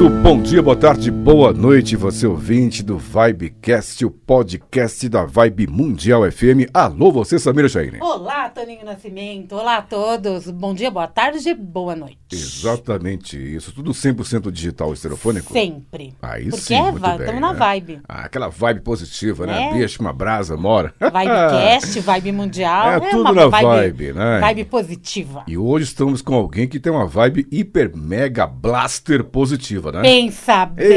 Muito bom dia, boa tarde, boa noite, você ouvinte do Vibecast, o podcast da Vibe Mundial FM. Alô, você, Samira Chaine. Olá, Toninho Nascimento. Olá a todos. Bom dia, boa tarde, boa noite. Exatamente isso. Tudo 100% digital estereofônico? Sempre. Aí Porque sim, é, muito bem, tamo na né? vibe. Ah, aquela vibe positiva, né? É. Deixa uma brasa, mora. Vibecast, vibe mundial. É tudo uma na vibe, né? Vibe positiva. E hoje estamos com alguém que tem uma vibe hiper mega blaster positiva, né? Pensa Esse,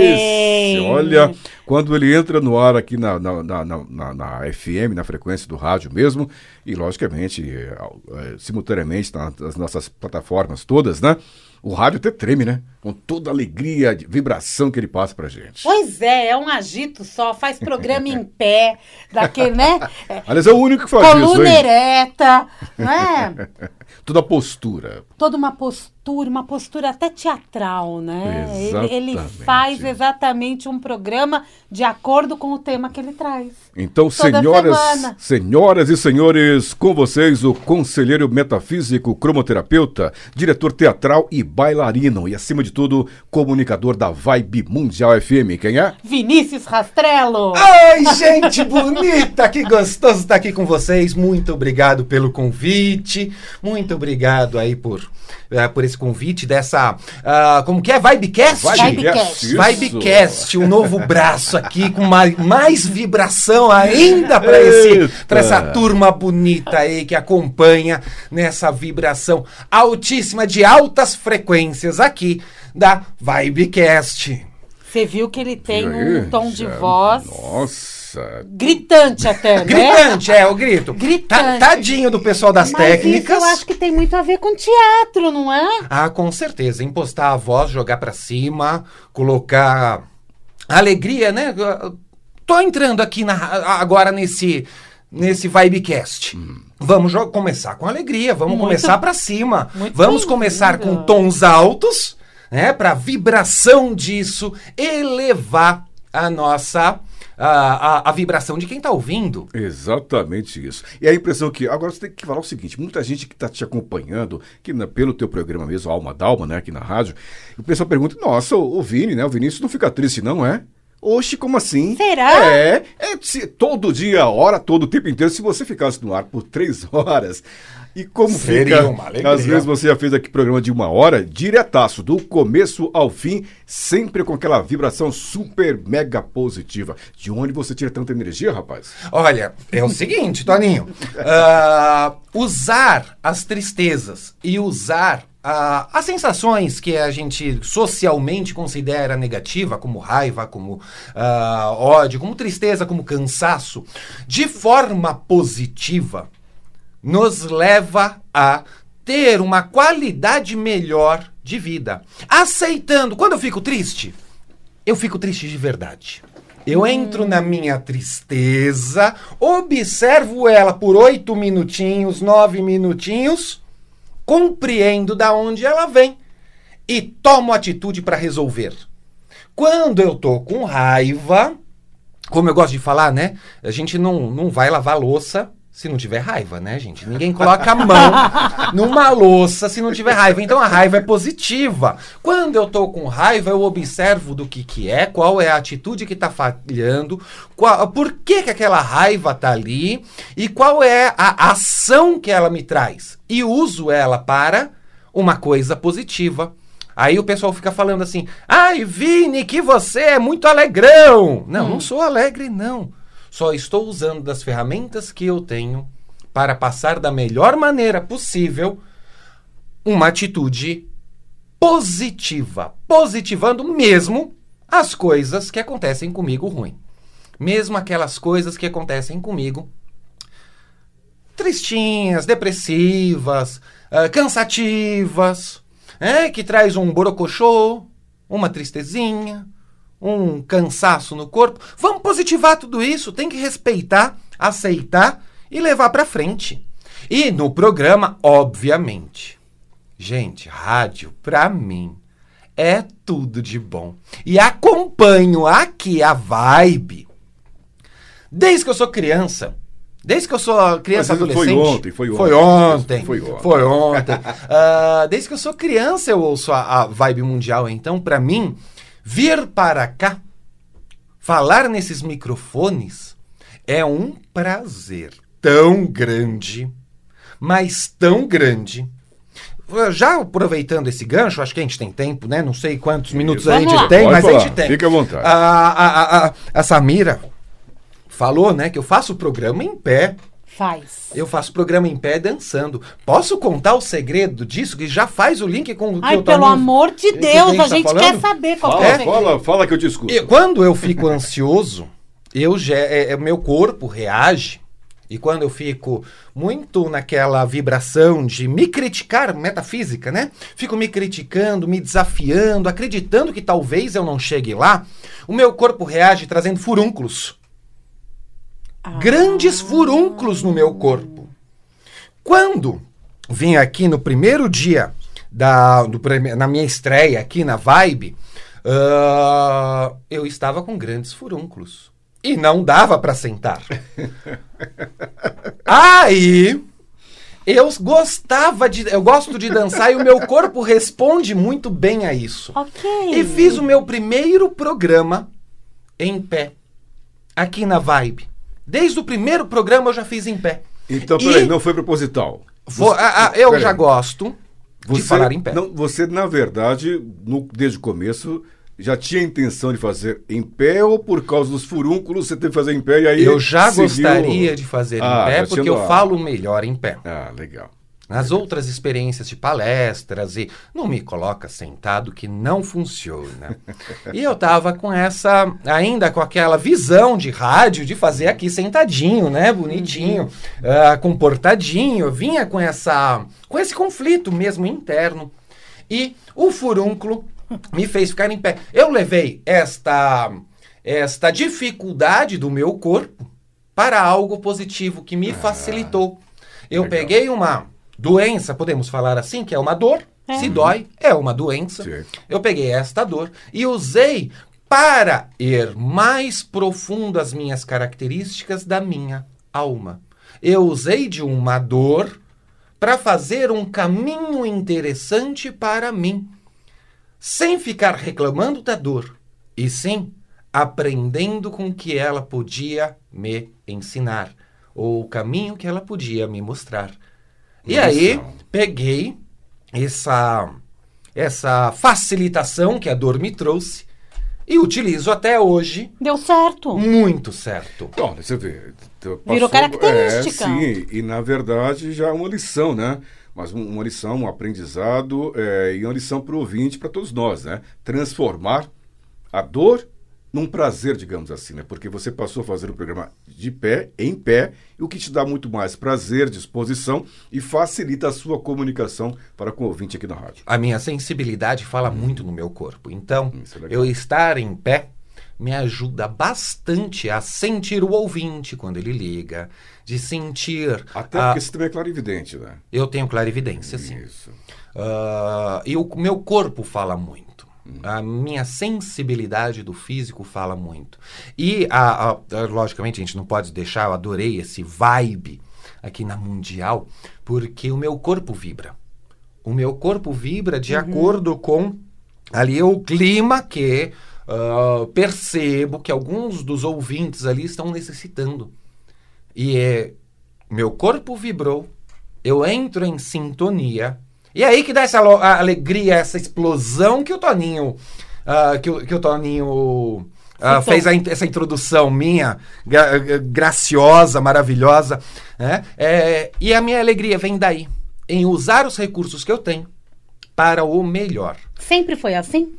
bem. olha, quando ele entra no ar aqui na, na, na, na- na- FM, na frequência do rádio mesmo, e logicamente, ao- eh, simultaneamente nas nossas plataformas todas, né? O rádio até treme, né? Com toda a alegria, de vibração que ele passa pra gente. Pois é, é um agito só, faz programa em pé, daquele, né? É, Aliás, é o único que faz isso, coluna ereta, né? Toda a postura. Toda uma postura, uma postura até teatral, né? Ele, ele faz exatamente um programa de acordo com o tema que ele traz. Então, Toda senhoras, semana. senhoras e senhores, com vocês o conselheiro metafísico, cromoterapeuta, diretor teatral e bailarino e acima de tudo, comunicador da Vibe Mundial FM. Quem é? Vinícius Rastrello! Ai, gente bonita, que gostoso estar aqui com vocês. Muito obrigado pelo convite. Muito obrigado aí por, eh, por esse convite dessa. ah, como que é? Vibecast? Vibecast. Vibecast, um novo braço aqui com mais, mais vibração ainda para essa turma bonita aí que acompanha nessa vibração altíssima de altas frequências aqui da Vibecast. Você viu que ele tem aí? um tom de voz Nossa. Gritante até, né? Gritante, é, o grito. Gritante. Ta- Tadinho do pessoal das Mas técnicas. isso eu acho que tem muito a ver com teatro, não é? Ah, com certeza. Impostar a voz, jogar pra cima, colocar alegria, né? Tô entrando aqui na- agora nesse nesse Vibecast. Vamos jo- começar com alegria, vamos Muito- começar pra cima. Vamos começar com tons altos, né? Pra vibração disso elevar a nossa a, a, a vibração de quem tá ouvindo. Exatamente isso. E a impressão que. Agora você tem que falar o seguinte: muita gente que está te acompanhando, que na- pelo teu programa mesmo, Alma Dalma, né, aqui na rádio, o pessoal pergunta: nossa, o, o Vini, né? O Vinícius não fica triste, não é? Oxe, como assim? Será? É, é se- todo dia, hora, todo o tempo inteiro, se você ficasse no ar por três horas. E como Seria fica, uma alegria. às vezes você já fez aqui programa de uma hora, diretaço, do começo ao fim, sempre com aquela vibração super mega positiva. De onde você tira tanta energia, rapaz? Olha, é o seguinte, Toninho. Ah, usar as tristezas e usar ah, as sensações que a gente socialmente considera negativa, como raiva, como ah, ódio, como tristeza, como cansaço, de forma positiva, nos leva a ter uma qualidade melhor de vida. Aceitando. Quando eu fico triste, eu fico triste de verdade. Eu entro na minha tristeza, observo ela por oito minutinhos, nove minutinhos, compreendo da onde ela vem e tomo atitude para resolver. Quando eu tô com raiva, como eu gosto de falar, né? A gente não, não vai lavar louça se não tiver raiva, né, gente? Ninguém coloca a mão numa louça se não tiver raiva. Então a raiva é positiva. Quando eu tô com raiva, eu observo do que que é, qual é a atitude que tá falhando, qual, por que que aquela raiva tá ali e qual é a ação que ela me traz. E uso ela para uma coisa positiva. Aí o pessoal fica falando assim: ai, Vini, que você é muito alegrão. Não, não sou alegre, não. Só estou usando das ferramentas que eu tenho para passar da melhor maneira possível uma atitude positiva. Positivando mesmo as coisas que acontecem comigo ruim. Mesmo aquelas coisas que acontecem comigo tristinhas, depressivas, ah, cansativas, é, que traz um borocochô, uma tristezinha, um cansaço no corpo. Vamos positivar tudo isso, tem que respeitar aceitar e levar para frente. E no programa, obviamente. Gente, rádio, pra mim, é tudo de bom. E acompanho aqui a vibe desde que eu sou criança. Desde que eu sou criança adolescente. foi ontem, foi ontem. Foi ontem. Foi ontem. Foi ontem. Ah, desde que eu sou criança eu ouço a, a vibe mundial. Então, pra mim, vir para cá, falar nesses microfones, é um prazer tão grande, mas tão grande. Já aproveitando esse gancho, acho que a gente tem tempo, né? Não sei quantos minutos a Vamos gente lá. tem, Pode mas a falar, gente tem. fica à vontade. A, a, a, a, a Samira falou, né, que eu faço o programa em pé. Faz. Eu faço programa em pé dançando. Posso contar o segredo disso? Que já faz o link com o que Ai, eu tô pelo amor de Deus, a tá gente falando? quer saber qual que é o Fala, segredo. fala, fala que eu te escuto. E quando eu fico ansioso, eu já, é, é, meu corpo reage. E quando eu fico muito naquela vibração de me criticar, metafísica, né? Fico me criticando, me desafiando, acreditando que talvez eu não chegue lá, o meu corpo reage trazendo furúnculos. Grandes furúnculos no meu corpo. Quando vim aqui no primeiro dia da, do na minha estreia aqui na Vibe, ah, eu estava com grandes furúnculos. E não dava para sentar. Aí eu gostava de. Eu gosto de dançar e o meu corpo responde muito bem a isso. Ok. E fiz o meu primeiro programa em pé. Aqui na Vibe. Desde o primeiro programa eu já fiz em pé. Então, E- peraí, não foi proposital. Vou- Você- ah, ah, eu peraí. já gosto de Você- falar em pé. Não, você, na verdade, no- desde o começo, já tinha intenção de fazer em pé ou por causa dos furúnculos você teve que fazer em pé e aí. eu já seguiu- gostaria de fazer Ah, em pé porque eu falo melhor em pé. Ah, legal. Nas outras experiências de palestras e não me coloca sentado que não funciona. e eu tava com essa, ainda com aquela visão de rádio de fazer aqui sentadinho, né, bonitinho, ah, comportadinho. Eu vinha com essa, com esse conflito mesmo interno. E o furúnculo me fez ficar em pé. Eu levei esta esta dificuldade do meu corpo para algo positivo que me facilitou. Eu legal. peguei uma doença, podemos falar assim, que é uma dor. É. Se dói, é uma doença. Sim. Eu peguei esta dor e usei para ir mais profundo as minhas características da minha alma. Eu usei de uma dor para fazer um caminho interessante para mim, sem ficar reclamando da dor, e sim aprendendo com o que ela podia me ensinar, ou o caminho que ela podia me mostrar. E aí, peguei essa, essa facilitação que a dor me trouxe e utilizo até hoje Deu certo. muito certo. Bom, você vê. então, Virou característica. É, sim, e na verdade já é uma lição, né? Mas um- uma lição, um aprendizado é, e uma lição para o ouvinte, para todos nós, né? Transformar a dor num prazer, digamos assim, né? Porque você passou a fazer o programa de pé, em pé, o que te dá muito mais prazer, disposição e facilita a sua comunicação para com o ouvinte aqui na rádio. A minha sensibilidade fala muito no meu corpo. Então, Isso é eu estar em pé me ajuda bastante a sentir o ouvinte quando ele liga, de sentir. Até a- porque você também é clarividente, né? Eu tenho clarividência, sim. Isso. Ah, e o meu corpo fala muito. A minha sensibilidade do físico fala muito. E, a, a- logicamente, a gente não pode deixar, eu adorei esse vibe aqui na Mundial, porque o meu corpo vibra. O meu corpo vibra de acordo com ali o clima que ah, percebo que alguns dos ouvintes ali estão necessitando. E é, meu corpo vibrou, eu entro em sintonia. E aí que dá essa alegria, essa explosão que o Toninho. ah, que, o- que o Toninho. Citou. fez in- essa introdução minha, gra- gra- graciosa, maravilhosa. né? É, e a minha alegria vem daí, em usar os recursos que eu tenho para o melhor. Sempre foi assim?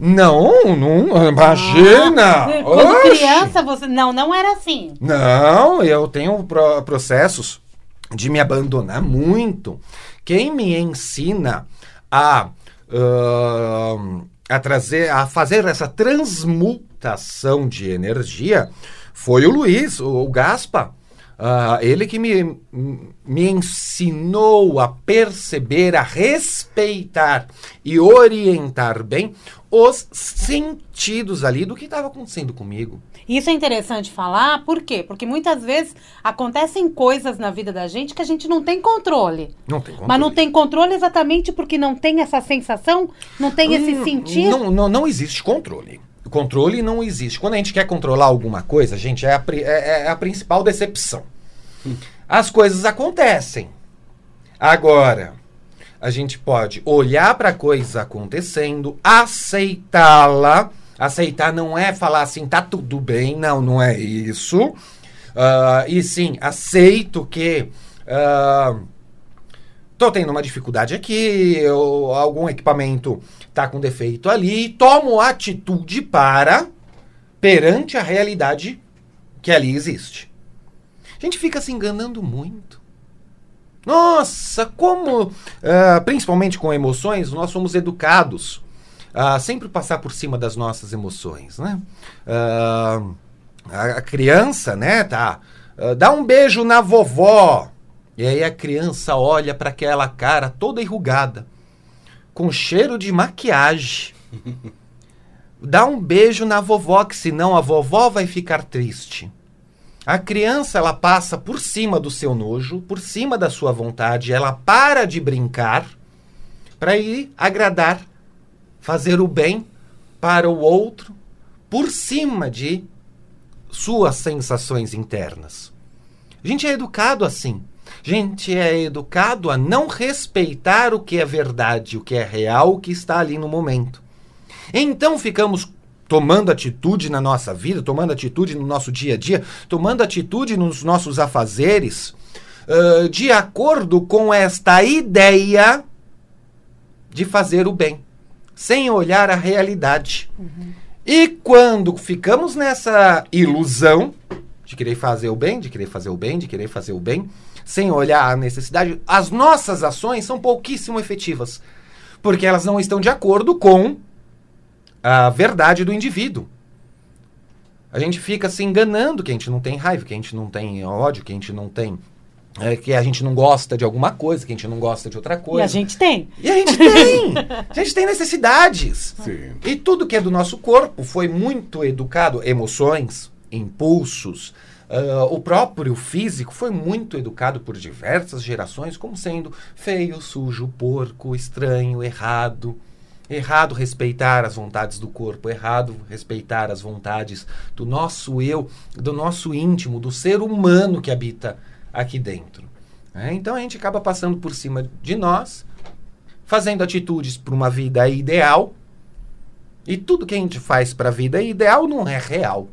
Não, não, imagina! Ah, Quando Oxe! criança, você. Não, não era assim. Não, eu tenho pro- processos de me abandonar muito. Quem me ensina a, ahn, a trazer, a fazer essa transmutação de energia foi o Luiz, o, o Gaspa. Ah, ele que me, me ensinou a perceber, a respeitar e orientar bem os sentidos ali do que estava acontecendo comigo. Isso é interessante falar, por quê? Porque muitas vezes acontecem coisas na vida da gente que a gente não tem controle. Não tem controle. Mas não tem controle exatamente porque não tem essa sensação, não tem esse Hum, sentido. Não, não, não existe controle. O controle não existe. Quando a gente quer controlar alguma coisa, gente, é a, pri- é- é a principal decepção. As coisas acontecem. Agora, a gente pode olhar para a coisa acontecendo, aceitá-la. Aceitar não é falar assim, tá tudo bem. Não, não é isso. Ah, e sim, aceito que. ah, tô tendo uma dificuldade aqui, ou algum equipamento tá com defeito ali, tomo atitude para perante a realidade que ali existe. A gente fica se enganando muito. Nossa, como, ah, principalmente com emoções, nós somos educados a sempre passar por cima das nossas emoções, né? Ah, a criança, né, tá? ah, dá um beijo na vovó. E aí a criança olha para aquela cara toda enrugada, com cheiro de maquiagem. Dá um beijo na vovó, que senão a vovó vai ficar triste. A criança, ela passa por cima do seu nojo, por cima da sua vontade, ela para de brincar para ir agradar, fazer o bem para o outro, por cima de suas sensações internas. A gente é educado assim. A gente é educado a não respeitar o que é verdade, o que é real, o que está ali no momento. Então ficamos tomando atitude na nossa vida, tomando atitude no nosso dia a dia, tomando atitude nos nossos afazeres, ãh, de acordo com esta ideia de fazer o bem, sem olhar a realidade. E quando ficamos nessa ilusão de querer fazer o bem, de querer fazer o bem, de querer fazer o bem, sem olhar a necessidade, as nossas ações são pouquíssimo efetivas, porque elas não estão de acordo com a verdade do indivíduo. A gente fica se enganando que a gente não tem raiva, que a gente não tem ódio, que a gente não tem. é, que a gente não gosta de alguma coisa, que a gente não gosta de outra E coisa. a gente tem. E a gente tem! a gente tem necessidades. Sim. E tudo que é do nosso corpo foi muito educado, emoções, impulsos. Ah, o próprio físico foi muito educado por diversas gerações como sendo feio, sujo, porco, estranho, errado. Errado respeitar as vontades do corpo, errado respeitar as vontades do nosso eu, do nosso íntimo, do ser humano que habita aqui dentro. né? Então a gente acaba passando por cima de nós, fazendo atitudes para uma vida ideal, e tudo que a gente faz para a vida ideal não é real.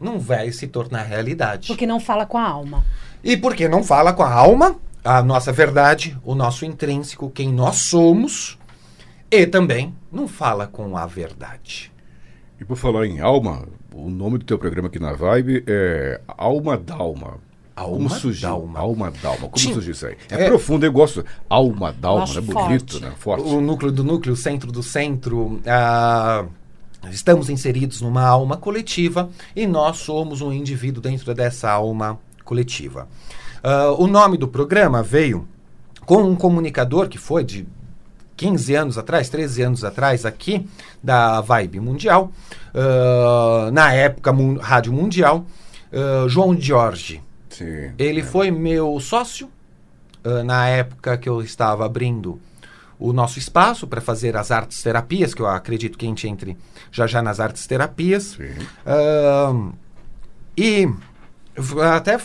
Não vai se tornar realidade. Porque não fala com a alma. E porque não fala com a alma, a nossa verdade, o nosso intrínseco, quem nós somos, e também não fala com a verdade. E por falar em alma, o nome do teu programa aqui na Vibe é Alma Dalma. Alma Como surgiu? Dalma. Alma Dalma. Como surgiu isso aí? É, É- profundo, eu gosto. Alma Dalma, né? Bonito, forte. né? Forte. O núcleo do núcleo, o centro do centro. ah, estamos inseridos numa alma coletiva e nós somos um indivíduo dentro dessa alma coletiva. Ah, o nome do programa veio com um comunicador que foi de 15 anos atrás, 13 anos atrás, aqui, da Vibe Mundial, ah, na época mun- Rádio Mundial, ah, João Jorge. Sim. Ele foi meu sócio na época que eu estava abrindo o nosso espaço para fazer as artes terapias, que eu acredito que a gente entre já já nas artes terapias. Sim. Ahn, e até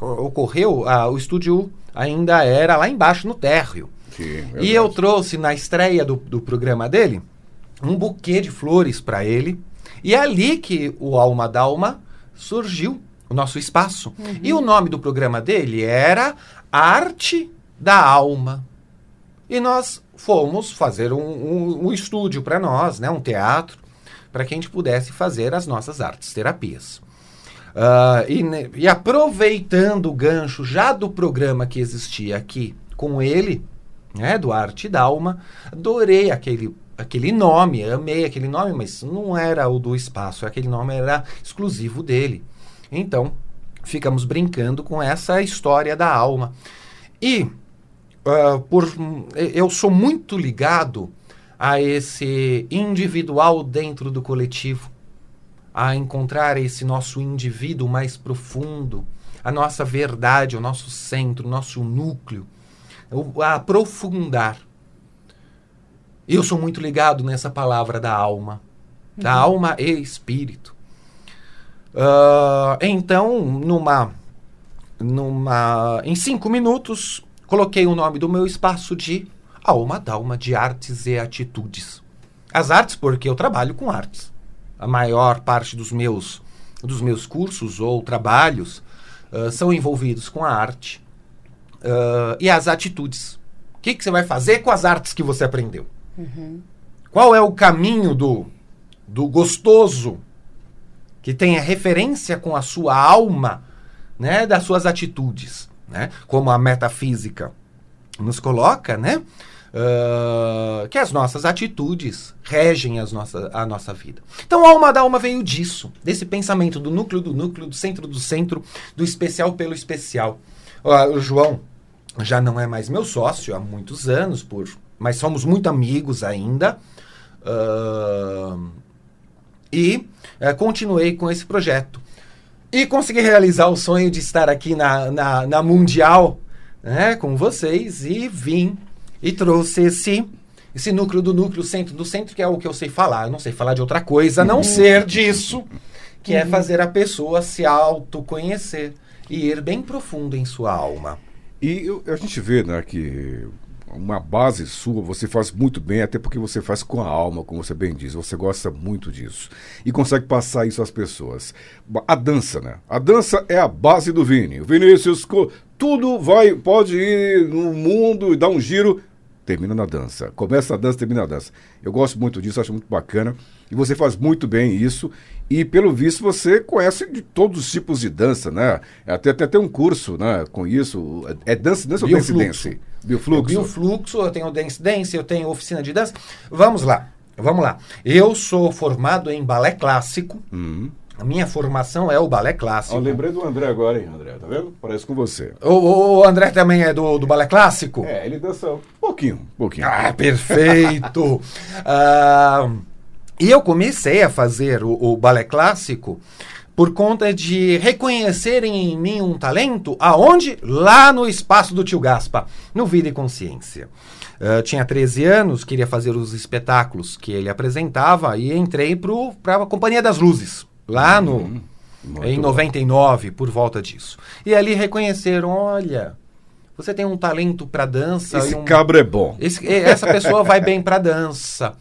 ocorreu, o estúdio ainda era lá embaixo no térreo. Sim, E verdade. eu trouxe na estreia do, do programa dele um buquê de flores para ele. E é ali que o Alma Dalma surgiu, o nosso espaço. E o nome do programa dele era Arte da Alma. E nós fomos fazer um, um, um estúdio para nós, né, um teatro, para que a gente pudesse fazer as nossas artes terapias. Ah, e, e aproveitando o gancho já do programa que existia aqui com ele, né, do Arte da Alma, adorei aquele, aquele nome, amei aquele nome, mas não era o do espaço, aquele nome era exclusivo dele. Então, ficamos brincando com essa história da alma. E uh, por, eu sou muito ligado a esse individual dentro do coletivo, a encontrar esse nosso indivíduo mais profundo, a nossa verdade, o nosso centro, o nosso núcleo, a aprofundar. Eu sou muito ligado nessa palavra da alma, da uhum. alma e espírito. Uh, então, numa, numa, em cinco minutos, coloquei o nome do meu espaço de Alma Dalma de Artes e Atitudes. As artes, porque eu trabalho com artes. A maior parte dos meus, dos meus cursos ou trabalhos uh, são envolvidos com a arte. Uh, e as atitudes. O que, que você vai fazer com as artes que você aprendeu? Uhum. Qual é o caminho do, do gostoso que tenha referência com a sua alma, né, das suas atitudes, né, como a metafísica nos coloca, né, uh, que as nossas atitudes regem as nossa, a nossa vida. Então, a alma da alma veio disso, desse pensamento do núcleo do núcleo, do centro do centro, do especial pelo especial. Uh, o João já não é mais meu sócio há muitos anos, por, mas somos muito amigos ainda. Uh, e é, continuei com esse projeto. E consegui realizar o sonho de estar aqui na, na, na Mundial né, com vocês e vim e trouxe esse, esse núcleo do núcleo, centro do centro, que é o que eu sei falar. Eu não sei falar de outra coisa a não uhum. ser disso, que é uhum. fazer a pessoa se autoconhecer e ir bem profundo em sua alma. E eu, a gente vê né, que uma base sua, você faz muito bem, até porque você faz com a alma, como você bem diz, você gosta muito disso. E consegue passar isso às pessoas. A dança, né? A dança é a base do Vini. O Vinícius, tudo vai, pode ir no mundo e dar um giro, termina na dança. Começa a dança, termina a dança. Eu gosto muito disso, acho muito bacana. E você faz muito bem isso. E pelo visto você conhece de todos os tipos de dança, né? Até até tem um curso, né, com isso. É dança, dança ou dance dance? Biofluxo. É biofluxo, eu tenho dance dance, eu tenho oficina de dança. Vamos lá. Vamos lá. Eu sou formado em balé clássico. Uhum. A minha formação é o balé clássico. Eu lembrei do André agora, hein, André? Tá vendo? Parece com você. O, o André também é do, do balé clássico? É, ele dança um pouquinho, um pouquinho. Ah, perfeito! uh, e eu comecei a fazer o, o balé clássico por conta de reconhecerem em mim um talento, aonde? Lá no espaço do tio Gaspa, no Vida e Consciência. Uh, tinha 13 anos, queria fazer os espetáculos que ele apresentava e entrei para a Companhia das Luzes, lá no, hum, em 99, bom. por volta disso. E ali reconheceram, olha, você tem um talento para dança. Esse um, cabra é bom. Esse, essa pessoa vai bem para dança.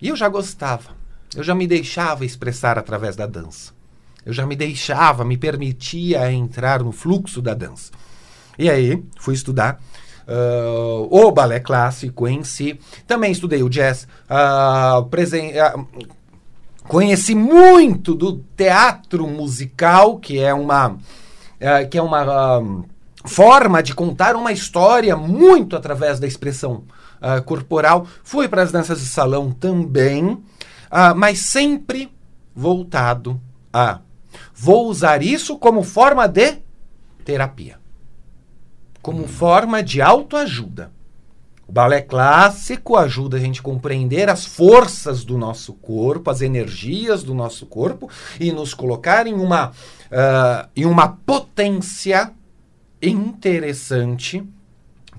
E eu já gostava. Eu já me deixava expressar através da dança. Eu já me deixava, me permitia entrar no fluxo da dança. E aí, fui estudar uh, o balé clássico em si. Também estudei o jazz. Uh, presen uh, conheci muito do teatro musical, que é uma, que é uma forma de contar uma história muito através da expressão corporal. Fui para as danças de salão também, mas sempre voltado a Vou usar isso como forma de terapia, como hum. forma de autoajuda. O balé clássico ajuda a gente a compreender as forças do nosso corpo, as energias do nosso corpo e nos colocar em uma, uh, em uma potência interessante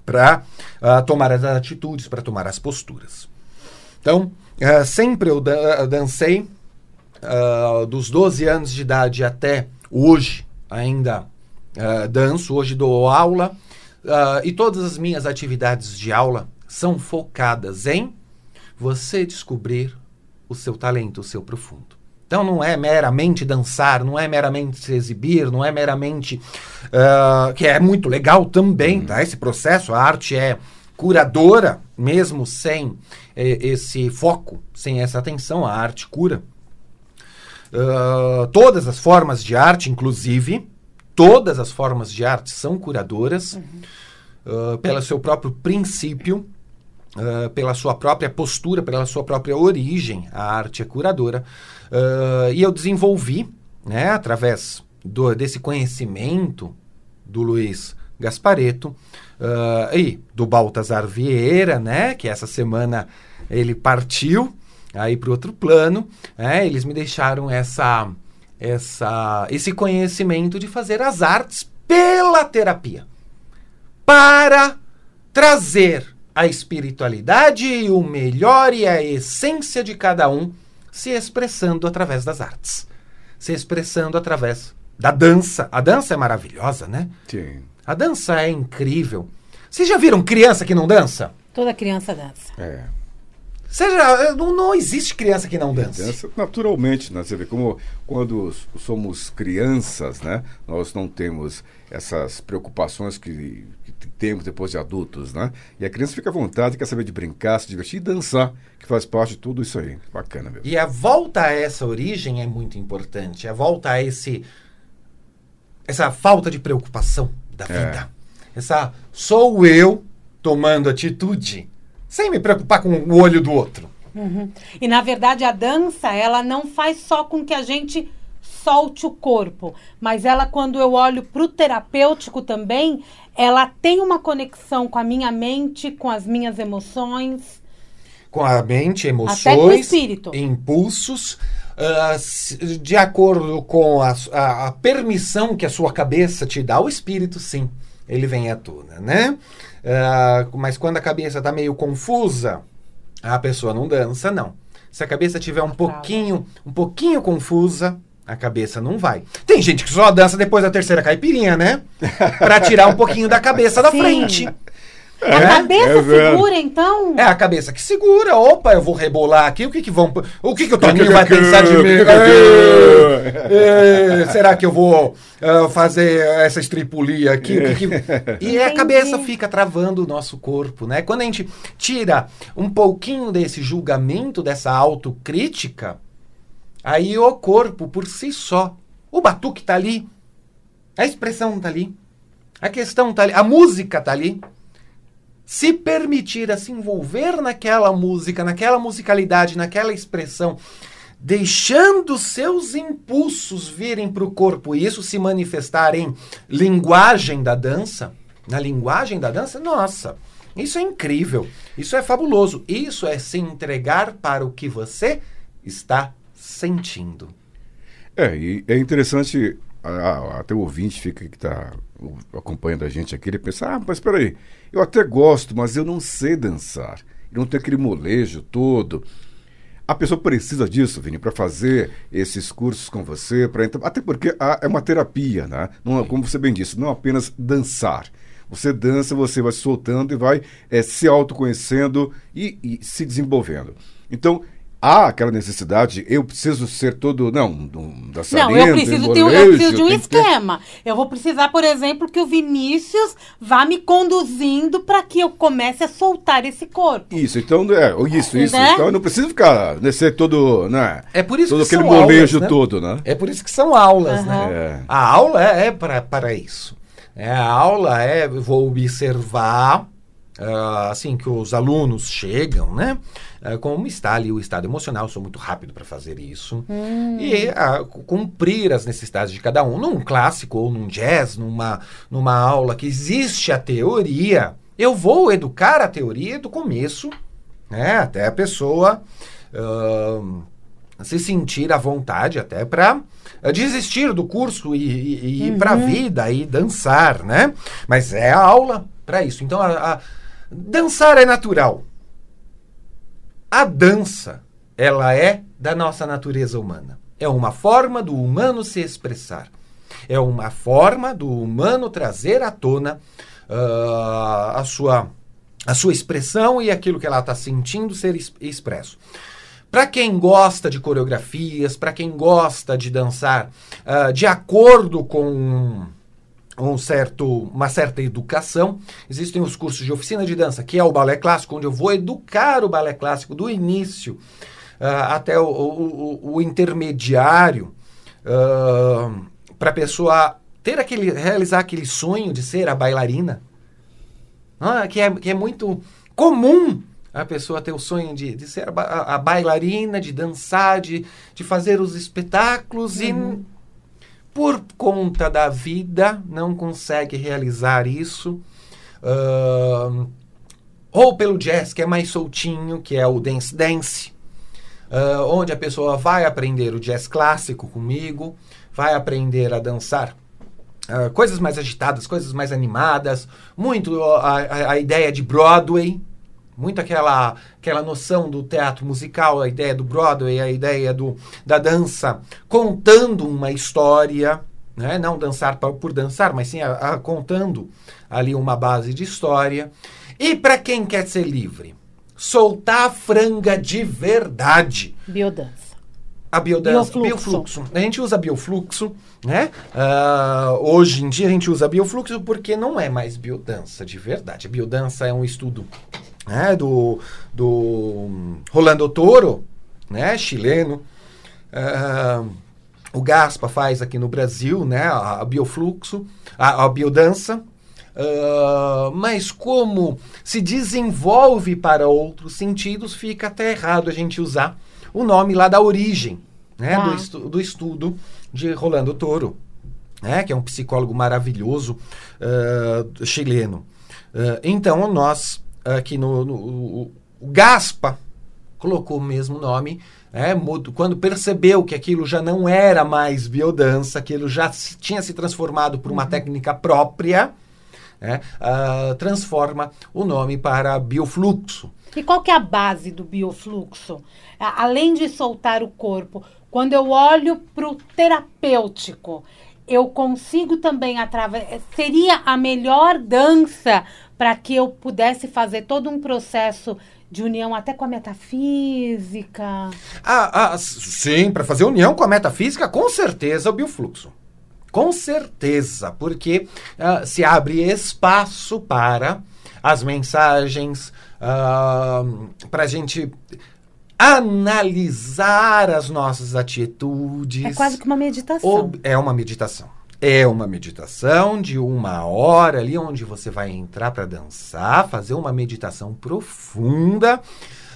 para uh, ah, tomar as atitudes, para tomar as posturas. Então, uh, sempre eu dancei uh, dos 12 anos de idade até hoje, ainda danço, hoje dou aula, uh, e todas as minhas atividades de aula são focadas em você descobrir o seu talento, o seu profundo. Então não é meramente dançar, não é meramente se exibir, não é meramente. Uh, que é muito legal também, uhum. tá? Esse processo, a arte é curadora, mesmo sem eh, esse foco, sem essa atenção, a arte cura. Uh, todas as formas de arte, inclusive, todas as formas de arte são curadoras uhum. uh, pelo seu próprio princípio, uh, pela sua própria postura, pela sua própria origem. A arte é curadora. e eu desenvolvi, né, através do- desse conhecimento do Luiz Gaspareto e do Baltazar Vieira, né? Que essa semana ele partiu aí para outro plano. né, eles me deixaram essa, essa, esse conhecimento de fazer as artes pela terapia para trazer a espiritualidade e o melhor e a essência de cada um se expressando através das artes, se expressando através da dança. A dança é maravilhosa, né? Sim. A dança é incrível. Vocês já viram criança que não dança? Toda criança dança. É. Você já- não, não existe criança que não dança. Dança naturalmente, né? Você vê como quando somos crianças, né? Nós não temos essas preocupações que, que temos depois de adultos, né? E a criança fica à vontade, quer saber de brincar, se divertir e dançar, que faz parte de tudo isso aí. Bacana mesmo. E a volta a essa origem é muito importante. A volta a esse essa falta de preocupação da É. vida. Essa sou eu tomando atitude sem me preocupar com o olho do outro. E na verdade a dança, ela não faz só com que a gente solte o corpo, mas ela quando eu olho pro terapêutico também, ela tem uma conexão com a minha mente, com as minhas emoções. com a mente, emoções, Até com o espírito. impulsos, se- de acordo com a, a- a permissão que a sua cabeça te dá, o espírito, sim, ele vem à tona, né? Ah, mas quando a cabeça está meio confusa, a pessoa não dança, não. Se a cabeça tiver um pouquinho, um pouquinho confusa, a cabeça não vai. Tem gente que só dança depois da terceira caipirinha, né? Pra tirar um pouquinho da cabeça da Sim. frente. A É? cabeça É segura, então. É a cabeça que segura. Opa, eu vou rebolar aqui. O que que vão. O que que o Toninho que vai pensar de mim? será que eu vou ah, fazer essa estripulia aqui? O que que- E a cabeça fica travando o nosso corpo, né? Quando a gente tira um pouquinho desse julgamento, dessa autocrítica, aí o corpo por si só, o batuque tá ali, a expressão tá ali, a questão tá ali, a música tá ali se permitir a se envolver naquela música, naquela musicalidade, naquela expressão, deixando seus impulsos virem para o corpo e isso se manifestar em linguagem da dança, na linguagem da dança, nossa, isso é incrível, isso é fabuloso, isso é se entregar para o que você está sentindo. É, e é interessante, até o ouvinte fica que está acompanhando a gente aqui, ele pensa, ah, mas espera aí, eu até gosto, mas eu não sei dançar. Eu não tenho aquele molejo todo. A pessoa precisa disso, Vini, para fazer esses cursos com você, entrar- até porque ah, é uma terapia, né? Não, é- como você bem disse, não apenas dançar. Você dança, você vai se soltando e vai eh, se autoconhecendo e, e se desenvolvendo. Então, há aquela necessidade, eu preciso ser todo, não, um dançarino, Não, eu preciso, ter um, eu preciso de um que esquema. Eu vou precisar, por exemplo, que o Vinícius vá me conduzindo para que eu comece a soltar esse corpo. Isso, então, é, isso, isso. Né? Então eu não preciso ficar, né, ser todo, né? É por isso todo que aquele são molejo aulas, né? todo, né? É por isso que são aulas, né? Aham. É. A aula é, é para, para isso. É, a aula é, eu vou observar, ah, assim, que os alunos chegam, né? Ah, como está ali o estado emocional, sou muito rápido para fazer isso. E ah, cu- cumprir as necessidades de cada um. Num clássico ou num jazz, numa, numa aula que existe a teoria, eu vou educar a teoria do começo, né? Até a pessoa. se sentir à vontade até para desistir do curso e, e- e ir para a vida e dançar, né? Mas é a aula para isso. Então, a- a- dançar é natural. A dança, ela é da nossa natureza humana. É uma forma do humano se expressar. É uma forma do humano trazer à tona ah, a, sua, a sua expressão e aquilo que ela está sentindo ser es- expresso. Para quem gosta de coreografias, para quem gosta de dançar ah, de acordo com um certo, uma certa educação, existem os cursos de oficina de dança, que é o balé clássico, onde eu vou educar o balé clássico do início ah, até o, o- o- intermediário, para a pessoa ter aquele, realizar aquele sonho de ser a bailarina. Ah, que, é, que é muito comum a pessoa ter o sonho de, de ser a, a- a bailarina, de dançar, de, de fazer os espetáculos e por conta da vida, não consegue realizar isso. Uh, ou pelo jazz, que é mais soltinho, que é o dance dance, uh, onde a pessoa vai aprender o jazz clássico comigo, vai aprender a dançar uh, coisas mais agitadas, coisas mais animadas, muito a, a, a, ideia de Broadway, muito aquela, aquela noção do teatro musical, a ideia do Broadway, a ideia do, da dança contando uma história, né? não dançar por, dançar, mas sim a, contando ali uma base de história. E para quem quer ser livre? Soltar a franga de verdade. Biodança. A biodança, biofluxo. biofluxo. A gente usa biofluxo, né? Uh, hoje em dia a gente usa biofluxo porque não é mais biodança de verdade. A biodança é um estudo né, do, do Rolando Toro, né, chileno. Uh, o Gaspa faz aqui no Brasil, né, a, a biofluxo, a, a biodança. Uh, mas como se desenvolve para outros sentidos, fica até errado a gente usar o nome lá da origem né, ah. do, estu do estudo de Rolando Toro, né, que é um psicólogo maravilhoso uh, chileno. Uh, então, nós aqui no, no o, o Gaspa colocou o mesmo nome, é, quando percebeu que aquilo já não era mais biodança, aquilo já se, tinha se transformado por uma uhum. técnica própria, né, uh, transforma o nome para biofluxo. E qual que é a base do biofluxo? Além de soltar o corpo, quando eu olho para o terapêutico, eu consigo também através. Seria a melhor dança para que eu pudesse fazer todo um processo de união até com a metafísica? Ah, ah sim, para fazer união com a metafísica, com certeza o biofluxo. Com certeza, porque uh, se abre espaço para as mensagens, uh, para a gente analisar as nossas atitudes. É quase que uma meditação. é uma meditação. É uma meditação de uma hora ali, onde você vai entrar para dançar, fazer uma meditação profunda.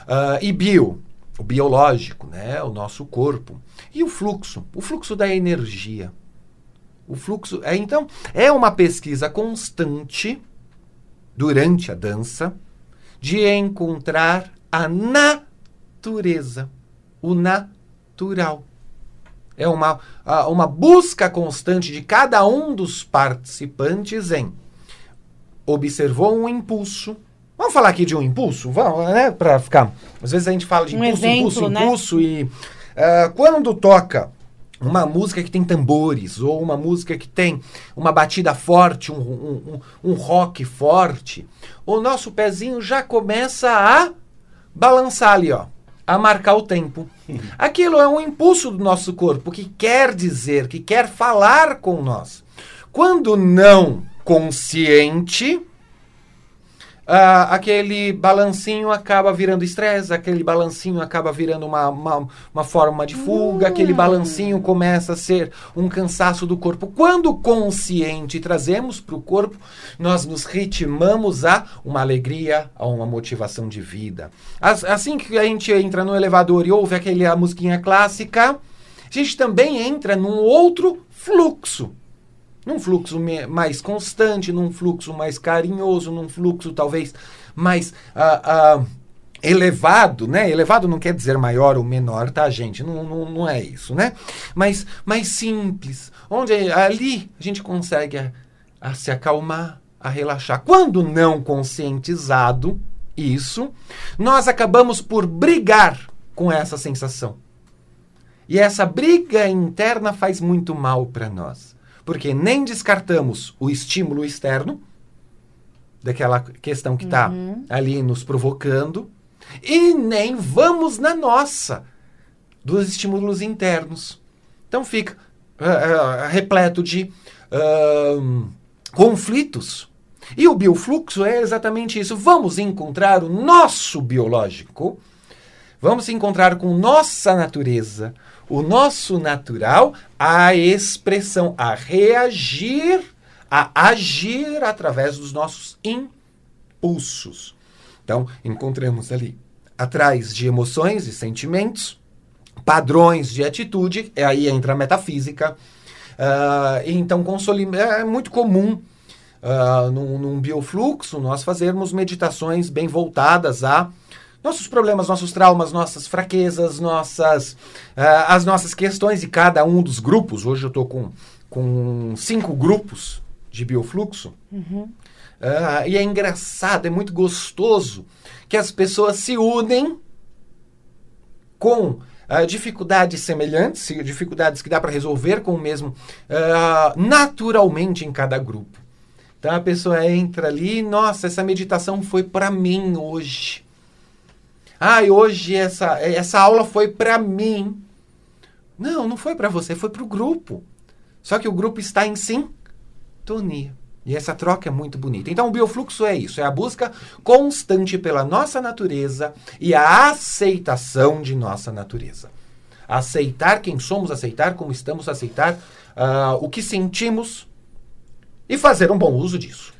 Uh, e bio, o biológico, né? o nosso corpo. E o fluxo, o fluxo da energia. O fluxo. É, então, é uma pesquisa constante durante a dança de encontrar a natureza, o natural. É uma, uma busca constante de cada um dos participantes em observou um impulso. Vamos falar aqui de um impulso? Vamos, né? Para ficar. Às vezes a gente fala de um impulso, exemplo, impulso, né? impulso. E uh, quando toca uma música que tem tambores, ou uma música que tem uma batida forte, um, um, um, um rock forte, o nosso pezinho já começa a balançar ali, ó a marcar o tempo. Aquilo é um impulso do nosso corpo que quer dizer, que quer falar com nós. Quando não consciente, Uh, aquele balancinho acaba virando estresse, aquele balancinho acaba virando uma, uma, uma forma de fuga, aquele hum. balancinho começa a ser um cansaço do corpo. Quando consciente trazemos para o corpo, nós nos ritmamos a uma alegria, a uma motivação de vida. As, assim que a gente entra no elevador e ouve aquela musiquinha clássica, a gente também entra num outro fluxo num fluxo mais constante, num fluxo mais carinhoso, num fluxo talvez mais uh, uh, elevado, né? Elevado não quer dizer maior ou menor, tá, gente? Não, não, não é isso, né? Mas mais simples, onde ali a gente consegue a, a se acalmar, a relaxar. Quando não conscientizado isso, nós acabamos por brigar com essa sensação. E essa briga interna faz muito mal para nós porque nem descartamos o estímulo externo, daquela questão que está uhum. ali nos provocando, e nem vamos na nossa, dos estímulos internos. Então fica uh, uh, repleto de uh, conflitos. E o biofluxo é exatamente isso. Vamos encontrar o nosso biológico, vamos encontrar com nossa natureza, o nosso natural a expressão, a reagir, a agir através dos nossos impulsos. Então, encontramos ali, atrás de emoções e sentimentos, padrões de atitude, e aí entra a metafísica, Uh, então, é muito comum uh, num, num biofluxo nós fazermos meditações bem voltadas a nossos problemas, nossos traumas, nossas fraquezas, nossas uh, as nossas questões e cada um dos grupos. Hoje eu estou com, com cinco grupos de biofluxo. Uhum. Uh, e é engraçado, é muito gostoso que as pessoas se unem com uh, dificuldades semelhantes, dificuldades que dá para resolver com o mesmo, uh, naturalmente em cada grupo. Então a pessoa entra ali, nossa, essa meditação foi para mim hoje. Ah, e hoje essa, essa aula foi para mim. Não, não foi para você, foi para o grupo. Só que o grupo está em sintonia. E essa troca é muito bonita. Então, o biofluxo é isso: é a busca constante pela nossa natureza e a aceitação de nossa natureza. Aceitar quem somos, aceitar como estamos, aceitar uh, o que sentimos e fazer um bom uso disso.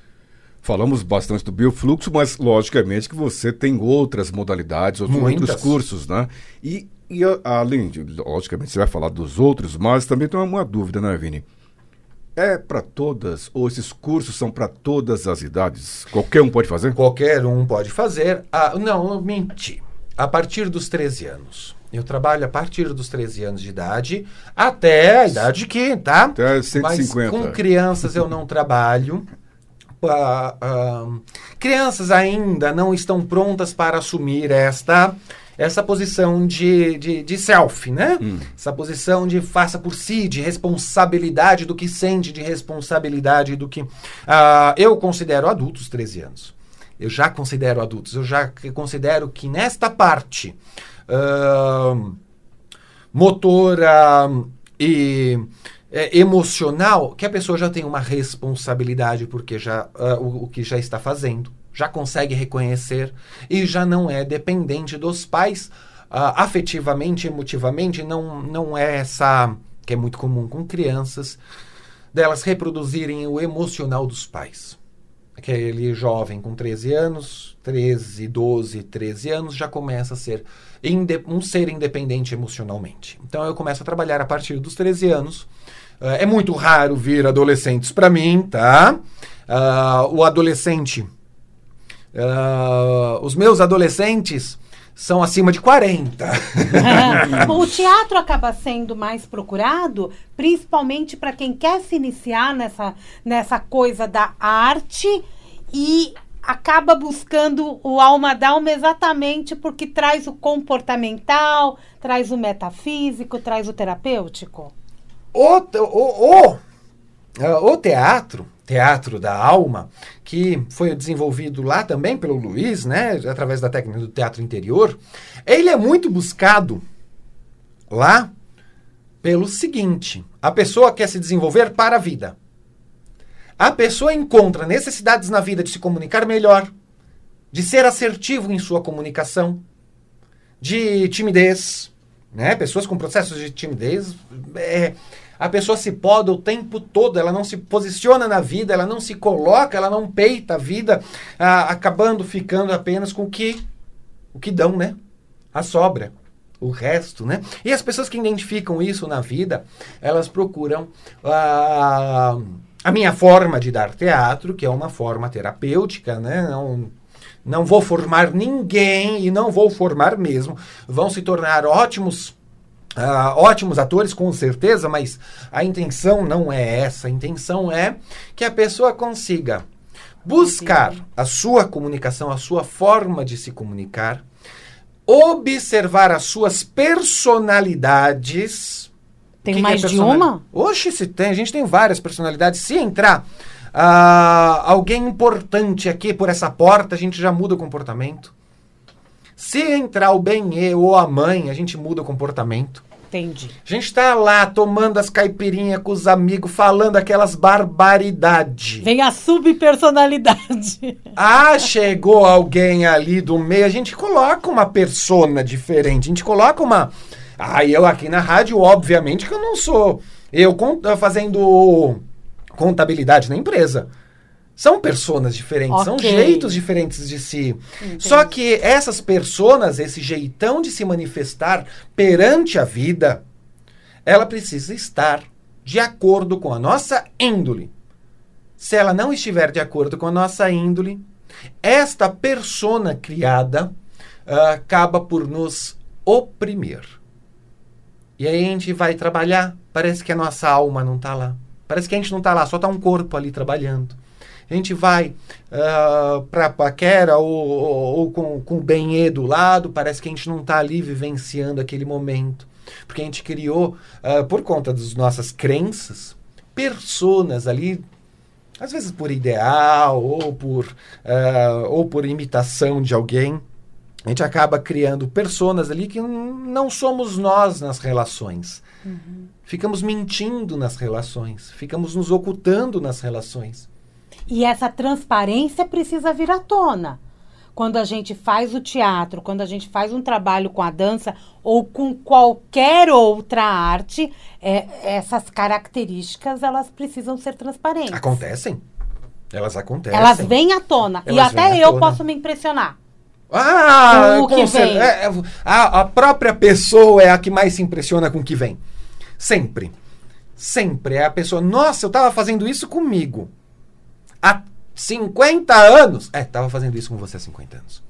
Falamos bastante do biofluxo, mas logicamente que você tem outras modalidades, outros, cursos, né? E, e além de, logicamente, você vai falar dos outros, mas também tem uma, uma dúvida, né, Vini? É para todas, ou esses cursos são para todas as idades? Qualquer um pode fazer? Qualquer um pode fazer. Ah, não, menti. A partir dos 13 anos. Eu trabalho a partir dos 13 anos de idade até a idade que, tá? Até 150. Mas com crianças eu não trabalho. Crianças ainda não estão prontas para assumir esta essa posição de, de, de self, né? Hum. Essa posição de faça por si, de responsabilidade do que sente, de responsabilidade do que. Uh, eu considero adultos 13 anos. Eu já considero adultos. Eu já considero que nesta parte uh, motora e é, emocional, que a pessoa já tem uma responsabilidade porque já uh, o, o que já está fazendo já consegue reconhecer e já não é dependente dos pais uh, afetivamente, emotivamente, não, não é essa que é muito comum com crianças, delas reproduzirem o emocional dos pais. Aquele jovem com 13 anos, 13, 12, 13 anos, já começa a ser um ser independente emocionalmente. Então eu começo a trabalhar a partir dos 13 anos. Uh, é muito raro vir adolescentes para mim, tá? Uh, o adolescente Uh, os meus adolescentes são acima de 40. o teatro acaba sendo mais procurado, principalmente para quem quer se iniciar nessa, nessa coisa da arte e acaba buscando o alma d'alma exatamente porque traz o comportamental, traz o metafísico, traz o terapêutico. O, o, o, uh, o teatro Teatro da Alma, que foi desenvolvido lá também pelo Luiz, né, através da técnica do teatro interior, ele é muito buscado lá pelo seguinte: a pessoa quer se desenvolver para a vida. A pessoa encontra necessidades na vida de se comunicar melhor, de ser assertivo em sua comunicação, de timidez, né? Pessoas com processos de timidez é, a pessoa se poda o tempo todo, ela não se posiciona na vida, ela não se coloca, ela não peita a vida, ah, acabando ficando apenas com o que, o que dão, né? A sobra o resto, né? E as pessoas que identificam isso na vida, elas procuram ah, a minha forma de dar teatro, que é uma forma terapêutica, né? Não, não vou formar ninguém e não vou formar mesmo. Vão se tornar ótimos Uh, ótimos atores, com certeza, mas a intenção não é essa. A intenção é que a pessoa consiga buscar a sua comunicação, a sua forma de se comunicar, observar as suas personalidades. Tem que mais que é de uma? Oxe, se tem. A gente tem várias personalidades. Se entrar uh, alguém importante aqui por essa porta, a gente já muda o comportamento. Se entrar o bem ou a mãe, a gente muda o comportamento. Entendi. A gente tá lá tomando as caipirinhas com os amigos, falando aquelas barbaridades. Vem a subpersonalidade. Ah, chegou alguém ali do meio, a gente coloca uma persona diferente, a gente coloca uma. Ah, eu aqui na rádio, obviamente que eu não sou. Eu fazendo contabilidade na empresa. São personas diferentes, okay. são jeitos diferentes de si. Entendi. Só que essas personas, esse jeitão de se manifestar perante a vida, ela precisa estar de acordo com a nossa índole. Se ela não estiver de acordo com a nossa índole, esta persona criada uh, acaba por nos oprimir. E aí a gente vai trabalhar, parece que a nossa alma não está lá. Parece que a gente não está lá, só está um corpo ali trabalhando. A gente vai uh, para paquera ou, ou, ou, com, com o benê do lado, parece que a gente não está ali vivenciando aquele momento. Porque a gente criou, uh, por conta das nossas crenças, personas ali, às vezes por ideal ou por, uh, ou por imitação de alguém. A gente acaba criando personas ali que não somos nós nas relações. Uhum. Ficamos mentindo nas relações, ficamos nos ocultando nas relações. E essa transparência precisa vir à tona. Quando a gente faz o teatro, quando a gente faz um trabalho com a dança ou com qualquer outra arte, é, essas características elas precisam ser transparentes. Acontecem. Elas acontecem. Elas vêm à tona. Elas e até eu tona. posso me impressionar. Ah, o que vem. É, é, a, a própria pessoa é a que mais se impressiona com o que vem. Sempre. Sempre é a pessoa. Nossa, eu estava fazendo isso comigo. Há 50 anos. É, estava fazendo isso com você há 50 anos.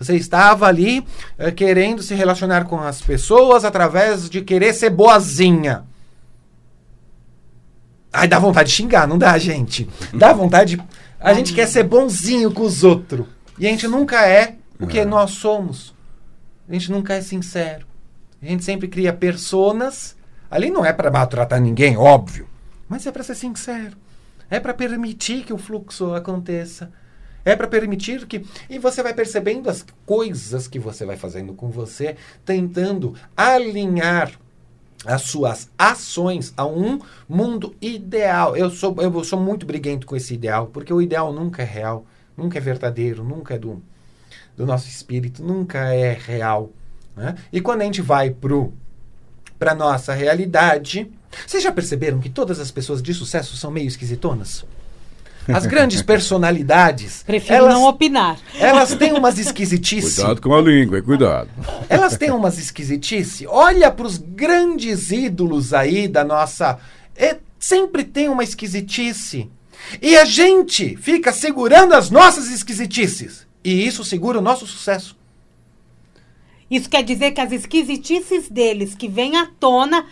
Você estava ali é, querendo se relacionar com as pessoas através de querer ser boazinha. Ai, dá vontade de xingar, não dá, gente. Dá vontade. De... A gente quer ser bonzinho com os outros. E a gente nunca é o que nós somos. A gente nunca é sincero. A gente sempre cria personas. Ali não é para maltratar ninguém, óbvio. Mas é para ser sincero. É para permitir que o fluxo aconteça. É para permitir que. E você vai percebendo as coisas que você vai fazendo com você, tentando alinhar as suas ações a um mundo ideal. Eu sou, eu sou muito briguento com esse ideal, porque o ideal nunca é real, nunca é verdadeiro, nunca é do, do nosso espírito, nunca é real. Né? E quando a gente vai para a nossa realidade, vocês já perceberam que todas as pessoas de sucesso são meio esquisitonas? As grandes personalidades. Prefiro elas, não opinar. Elas têm umas esquisitices. Cuidado com a língua, cuidado. Elas têm umas esquisitices. Olha para os grandes ídolos aí da nossa. É, sempre tem uma esquisitice. E a gente fica segurando as nossas esquisitices. E isso segura o nosso sucesso. Isso quer dizer que as esquisitices deles que vêm à tona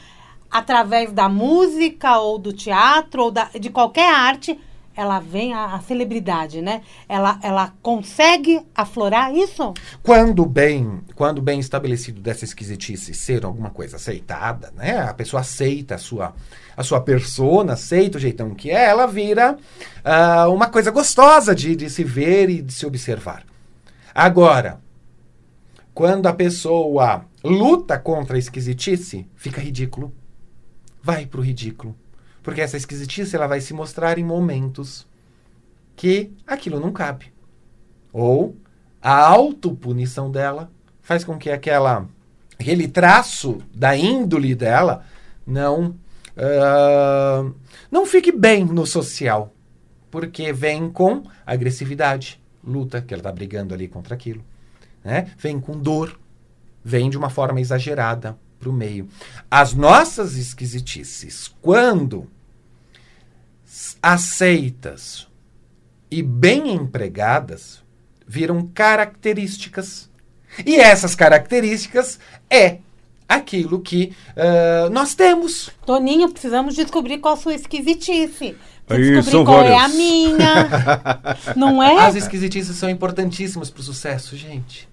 através da música ou do teatro ou da, de qualquer arte, ela vem a, a, celebridade, né? Ela, ela consegue aflorar isso? Quando bem, quando bem estabelecido dessa esquisitice ser alguma coisa aceitada, né? A pessoa aceita a sua a sua persona, aceita o jeitão que é, ela vira uh, uma coisa gostosa de, de se ver e de se observar. Agora, quando a pessoa luta contra a esquisitice, fica ridículo vai para o ridículo. Porque essa esquisitice ela vai se mostrar em momentos que aquilo não cabe. Ou a autopunição dela faz com que aquela, aquele traço da índole dela não, uh, não fique bem no social. Porque vem com agressividade, luta, que ela está brigando ali contra aquilo. Né? Vem com dor, vem de uma forma exagerada, para o meio. As nossas esquisitices, quando aceitas e bem empregadas, viram características. E essas características é aquilo que uh, nós temos. Toninho, precisamos descobrir qual a sua esquisitice. Aí, descobrir qual várias. é a minha. Não é? As esquisitices são importantíssimas para o sucesso, gente.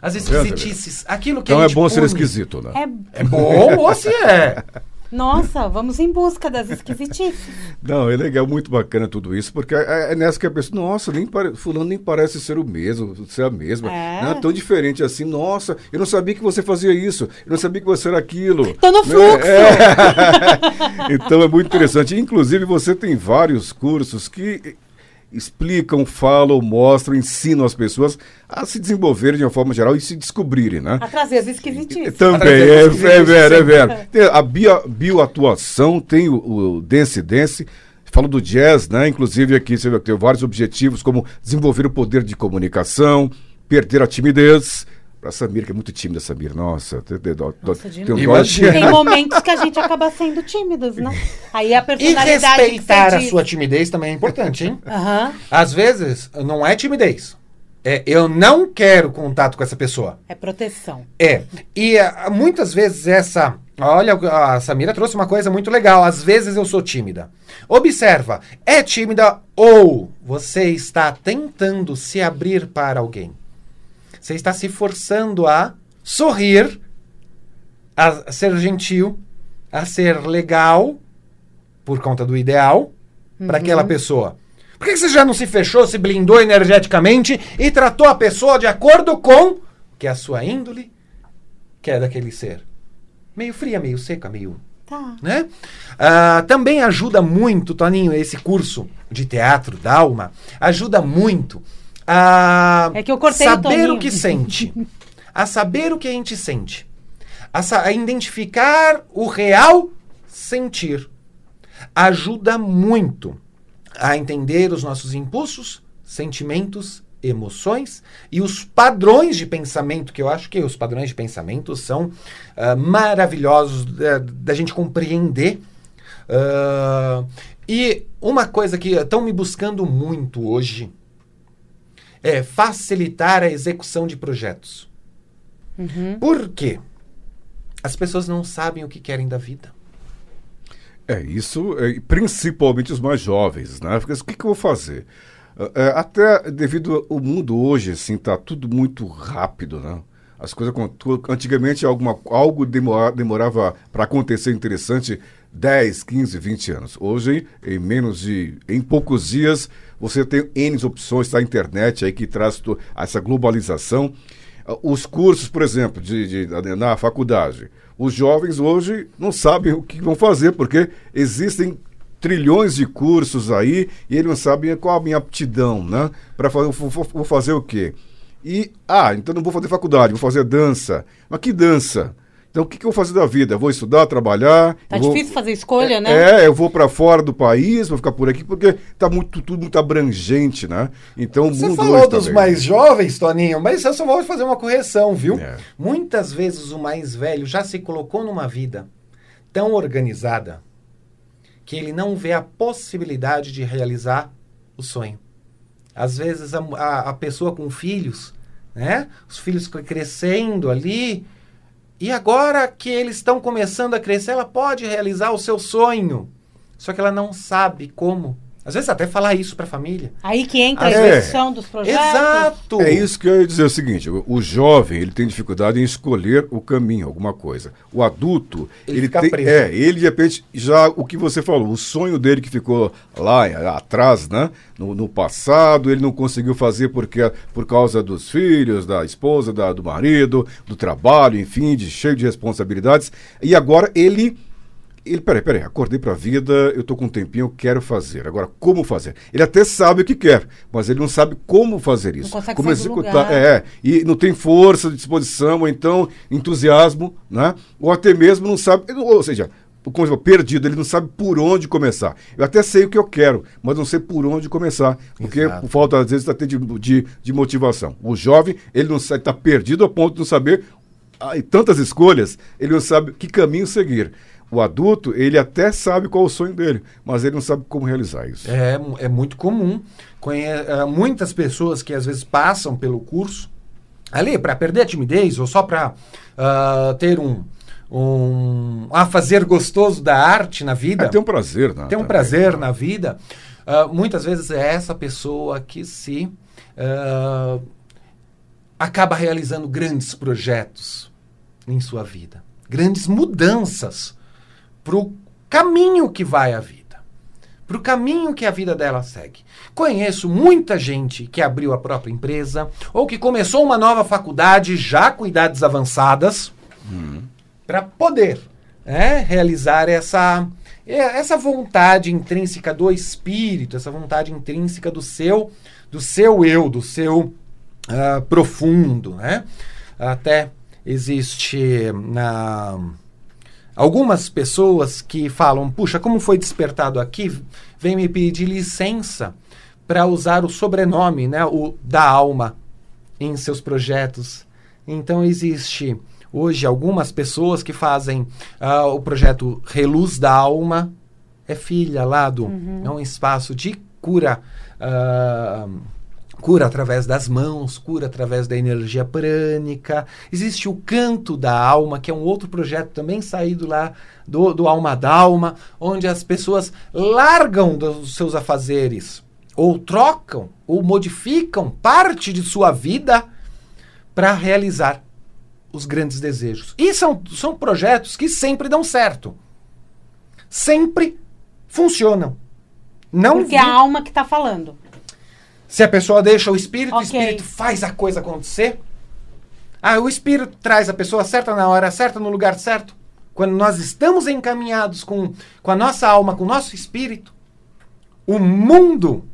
As esquisitices. Aquilo que então é bom ser esquisito, né? É, é bom ou se é? Nossa, vamos em busca das esquisitices. Não, é legal, muito bacana tudo isso, porque é, é nessa que a pessoa, nossa, nem pare... fulano nem parece ser o mesmo, ser a mesma. É. Não é tão diferente assim, nossa, eu não sabia que você fazia isso, eu não sabia que você era aquilo. Tô no né? fluxo. É. então é muito interessante. Inclusive, você tem vários cursos que explicam, falam, mostram, ensinam as pessoas a se desenvolverem de uma forma geral e se descobrirem, né? A trazer as esquisitices. Também, é, é, vero, é vero. Tem a bio, bioatuação, tem o, o Dance Dance, falo do jazz, né? Inclusive aqui você vai ter vários objetivos, como desenvolver o poder de comunicação, perder a timidez, Pra Samir, que é muito tímida, Samir. Nossa, tem, tem, Nossa, tem, um Imagina. Tem momentos que a gente acaba sendo tímidos, né? Aí a E personalidade respeitar que a sua timidez também é importante, hein? Aham. Às vezes, não é timidez. É, eu não quero contato com essa pessoa. É proteção. É. E ah, muitas vezes essa. Olha, a Samira trouxe uma coisa muito legal. Às vezes eu sou tímida. Observa, é tímida ou você está tentando se abrir para alguém? Você está se forçando a sorrir, a ser gentil, a ser legal, por conta do ideal, para aquela pessoa. Por que você já não se fechou, se blindou energeticamente e tratou a pessoa de acordo com que a sua índole que é daquele ser? Meio fria, meio seca, meio Tá. né? Ah, também ajuda muito, Toninho, esse curso de teatro da alma, ajuda muito a É que eu cortei o saber Toninho. o que sente, a saber o que a gente sente, a, a identificar o real sentir. Ajuda muito a entender os nossos impulsos, sentimentos, emoções e os padrões de pensamento, que eu acho que os padrões de pensamento são ah, maravilhosos da, da gente compreender. Ah, e uma coisa que estão me buscando muito hoje é facilitar a execução de projetos. Por quê? As pessoas não sabem o que querem da vida. É, isso, é, principalmente os mais jovens, né? Porque, o que, que eu vou fazer? É, é, até devido ao mundo hoje, assim, tá tudo muito rápido, né? As coisas, antigamente alguma, algo demora- demorava para acontecer interessante 10, 15, 20 anos. Hoje, em menos de, em poucos dias, você tem N opções da internet aí que traz essa globalização. Ah, Os cursos, por exemplo, de, de- na faculdade, os jovens hoje não sabem o que vão fazer, porque existem trilhões de cursos aí e eles não sabem qual a minha aptidão, né? Para fazer, vou fazer o quê? E, ah, então não vou fazer faculdade, vou fazer dança. Mas que dança? Então o que, que eu vou fazer da vida? Eu vou estudar, trabalhar. Tá vou- difícil fazer escolha, né? é, eu vou para fora do país, vou ficar por aqui, porque tá muito, tudo muito abrangente, né? Então o Você mundo falou dos também. mais jovens, Toninho, mas eu só vou fazer uma correção, viu? É. Muitas vezes o mais velho já se colocou numa vida tão organizada que ele não vê a possibilidade de realizar o sonho. Às vezes a, a- a pessoa com filhos, né? Os filhos cre- crescendo ali, e agora que eles estão começando a crescer, ela pode realizar o seu sonho. Só que ela não sabe como. Às vezes até falar isso para a família. Aí que entra a É. execução dos projetos. Exato! É isso que eu ia dizer o seguinte: o, jovem ele tem dificuldade em escolher o caminho, alguma coisa. O adulto Ele ele, fica tem, preso. é ele de repente já o que você falou, o sonho dele que ficou lá eh, atrás, né, no, no passado, ele não conseguiu fazer porque por causa dos filhos, da esposa, da- do marido, do trabalho, enfim, de cheio de responsabilidades. E agora ele ele, peraí, peraí, acordei pra vida, eu tô com um tempinho, eu quero fazer. Agora, como fazer? Ele até sabe o que quer, mas ele não sabe como fazer isso. consegue como sair do executar. lugar. É, e não tem força, disposição, ou então entusiasmo, né? Ou até mesmo não sabe, ou seja, como eu falo, perdido, ele não sabe por onde começar. Eu até sei o que eu quero, mas não sei por onde começar, porque Exato. por falta, às vezes, até de, de, de motivação. O jovem, ele não está perdido a ponto de não saber ah, e tantas escolhas, ele não sabe que caminho seguir. O adulto, ele até sabe qual é o sonho dele, mas ele não sabe como realizar isso. É, é muito comum. Conhe eh, muitas pessoas que às vezes passam pelo curso ali para perder a timidez ou só para ter um, um a fazer gostoso da arte na vida. É, tem um prazer, né? tem um prazer na vida. ah, muitas vezes é essa pessoa que se ah, acaba realizando grandes projetos em sua vida, grandes mudanças para o caminho que vai a vida, para o caminho que a vida dela segue. Conheço muita gente que abriu a própria empresa ou que começou uma nova faculdade já com idades avançadas para poder é, realizar essa, é, essa vontade intrínseca do espírito, essa vontade intrínseca do seu, do seu eu, do seu ah, profundo, né? Até existe na algumas pessoas que falam, puxa, como foi despertado aqui, vem me pedir licença para usar o sobrenome, né, o da alma em seus projetos Então existe hoje algumas pessoas que fazem ah, o projeto Reluz da Alma, é filha lá do. É um espaço de cura. ah, cura através das mãos, cura através da energia prânica. Existe o Canto da Alma, que é um outro projeto também saído lá do, do Alma Dalma, onde as pessoas largam dos seus afazeres, ou trocam, ou modificam parte de sua vida para realizar os grandes desejos. E são, são projetos que sempre dão certo. Sempre funcionam. Não Porque é vi- a alma que tá falando. Se a pessoa deixa o espírito, o Ok. espírito faz a coisa acontecer. Ah, o espírito traz a pessoa certa na hora certa, no lugar certo. Quando nós estamos encaminhados com, com a nossa alma, com o nosso espírito, o mundo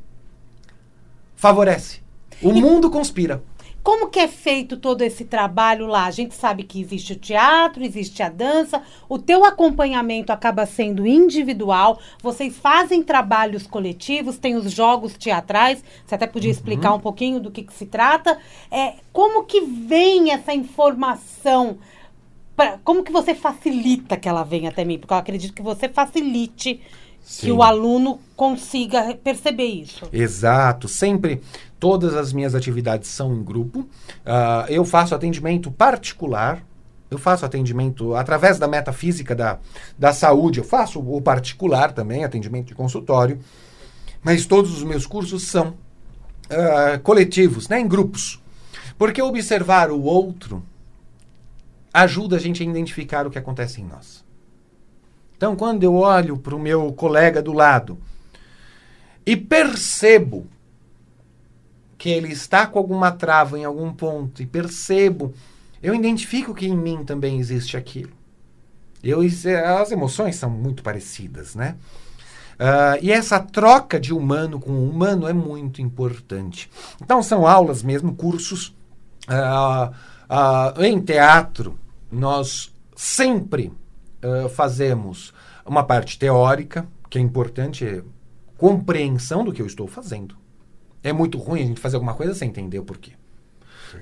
favorece. O mundo conspira. Como que é feito todo esse trabalho lá? A gente sabe que existe o teatro, existe a dança, o teu acompanhamento acaba sendo individual, vocês fazem trabalhos coletivos, tem os jogos teatrais, você até podia explicar um pouquinho do que, que se trata. É, como que vem essa informação? pra- como que você facilita que ela venha até mim? Porque eu acredito que você facilite Sim. que o aluno consiga perceber isso. Exato, sempre todas as minhas atividades são em grupo. Ah, eu faço atendimento particular. Eu faço atendimento através da metafísica da, da saúde. Eu faço o particular também, atendimento de consultório. Mas todos os meus cursos são ah, coletivos, né, em grupos. Porque observar o outro ajuda a gente a identificar o que acontece em nós. Então, quando eu olho para o meu colega do lado e percebo que ele está com alguma trava em algum ponto e percebo, eu identifico que em mim também existe aquilo. Eu, as emoções são muito parecidas, né? Ah, e essa troca de humano com humano é muito importante. Então são aulas mesmo, cursos. Ah, ah, em teatro, nós sempre fazemos uma parte teórica, que é importante, é compreensão do que eu estou fazendo. É muito ruim a gente fazer alguma coisa sem entender o porquê.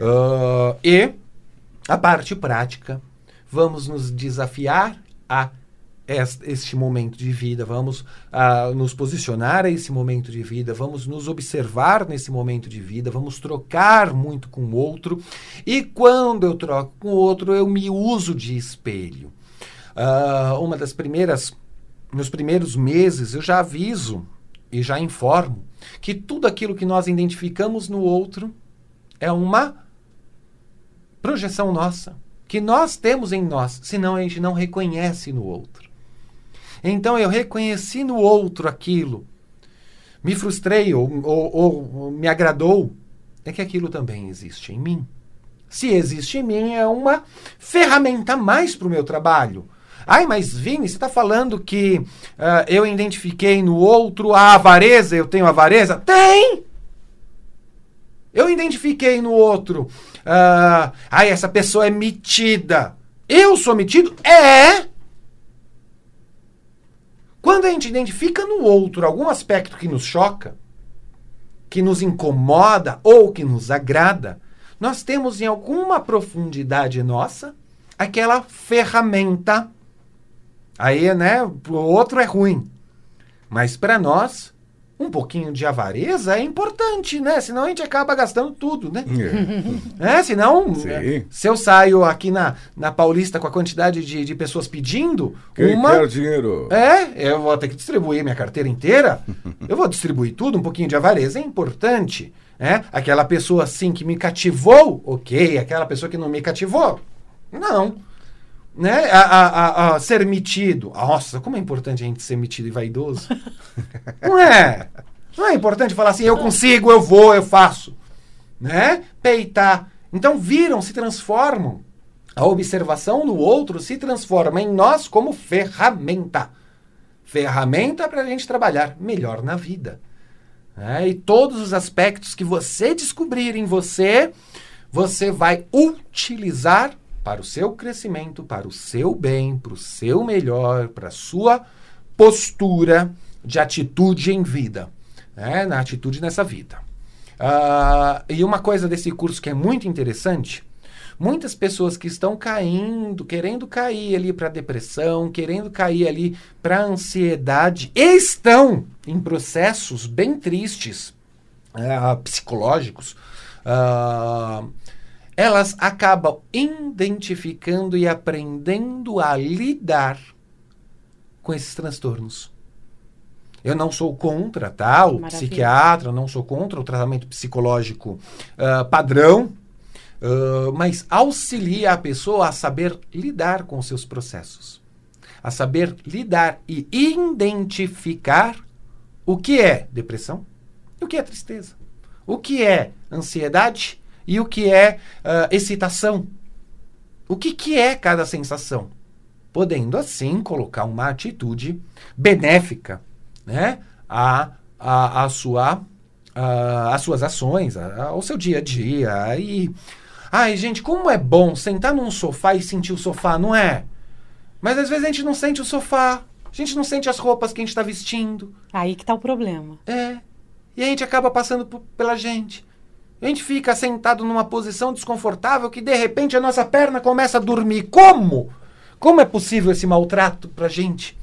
Ah, e a parte prática, vamos nos desafiar a es- este momento de vida, vamos ah, nos posicionar a esse momento de vida, vamos nos observar nesse momento de vida, vamos trocar muito com o outro. E quando eu troco com o outro, eu me uso de espelho. Ah, uma das primeiras, nos primeiros meses, eu já aviso e já informo que tudo aquilo que nós identificamos no outro é uma projeção nossa, que nós temos em nós, senão a gente não reconhece no outro. Então eu reconheci no outro aquilo, me frustrei ou, ou- ou me agradou, é que aquilo também existe em mim. Se existe em mim, é uma ferramenta mais para o meu trabalho. Ai, mas Vini, você está falando que ah, eu identifiquei no outro a avareza, eu tenho avareza? Tem! Eu identifiquei no outro. ah, ai, essa pessoa é metida. Eu sou metido? É! Quando a gente identifica no outro algum aspecto que nos choca, que nos incomoda ou que nos agrada, nós temos em alguma profundidade nossa aquela ferramenta. Aí, né, pro outro é ruim. Mas para nós, um pouquinho de avareza é importante, né? Senão a gente acaba gastando tudo, né? É. É, senão, Sim. é, se eu saio aqui na, na Paulista com a quantidade de, de pessoas pedindo, Quem uma. quer dinheiro? É, eu vou ter que distribuir minha carteira inteira. Eu vou distribuir tudo, um pouquinho de avareza é importante. É? Aquela pessoa assim que me cativou, ok. Aquela pessoa que não me cativou, não. Né? A, a- a- ser metido. Nossa, como é importante a gente ser metido e vaidoso. não é? Não é importante falar assim, eu consigo, eu vou, eu faço. Né? Peitar. Então viram, se transformam. A observação no outro se transforma em nós como ferramenta. Ferramenta para a gente trabalhar melhor na vida. né? e todos os aspectos que você descobrir em você, você vai utilizar para o seu crescimento, para o seu bem, para o seu melhor, para a sua postura de atitude em vida, né? na atitude nessa vida. Ah, e uma coisa desse curso que é muito interessante, Muitas pessoas que estão caindo, querendo cair ali para depressão, querendo cair ali para ansiedade, estão em processos bem tristes, uh, psicológicos. Uh, elas acabam identificando e aprendendo a lidar com esses transtornos. Eu não sou contra, tá? O Maravilha. psiquiatra, não sou contra o tratamento psicológico uh, padrão, uh, mas auxilia a pessoa a saber lidar com os seus processos, a saber lidar e identificar o que é depressão o que é tristeza, o que é ansiedade e o que é uh, excitação. O que, que é cada sensação? Podendo assim colocar uma atitude benéfica né, a, a, a sua, a, as suas ações, a, ao seu dia a dia. E, ai, gente, como é bom sentar num sofá e sentir o sofá, não é? Mas às vezes a gente não sente o sofá, a gente não sente as roupas que a gente está vestindo. Aí que tá o problema. É. E a gente acaba passando pela gente. A gente fica sentado numa posição desconfortável que de repente a nossa perna começa a dormir. Como? Como é possível esse maltrato pra gente?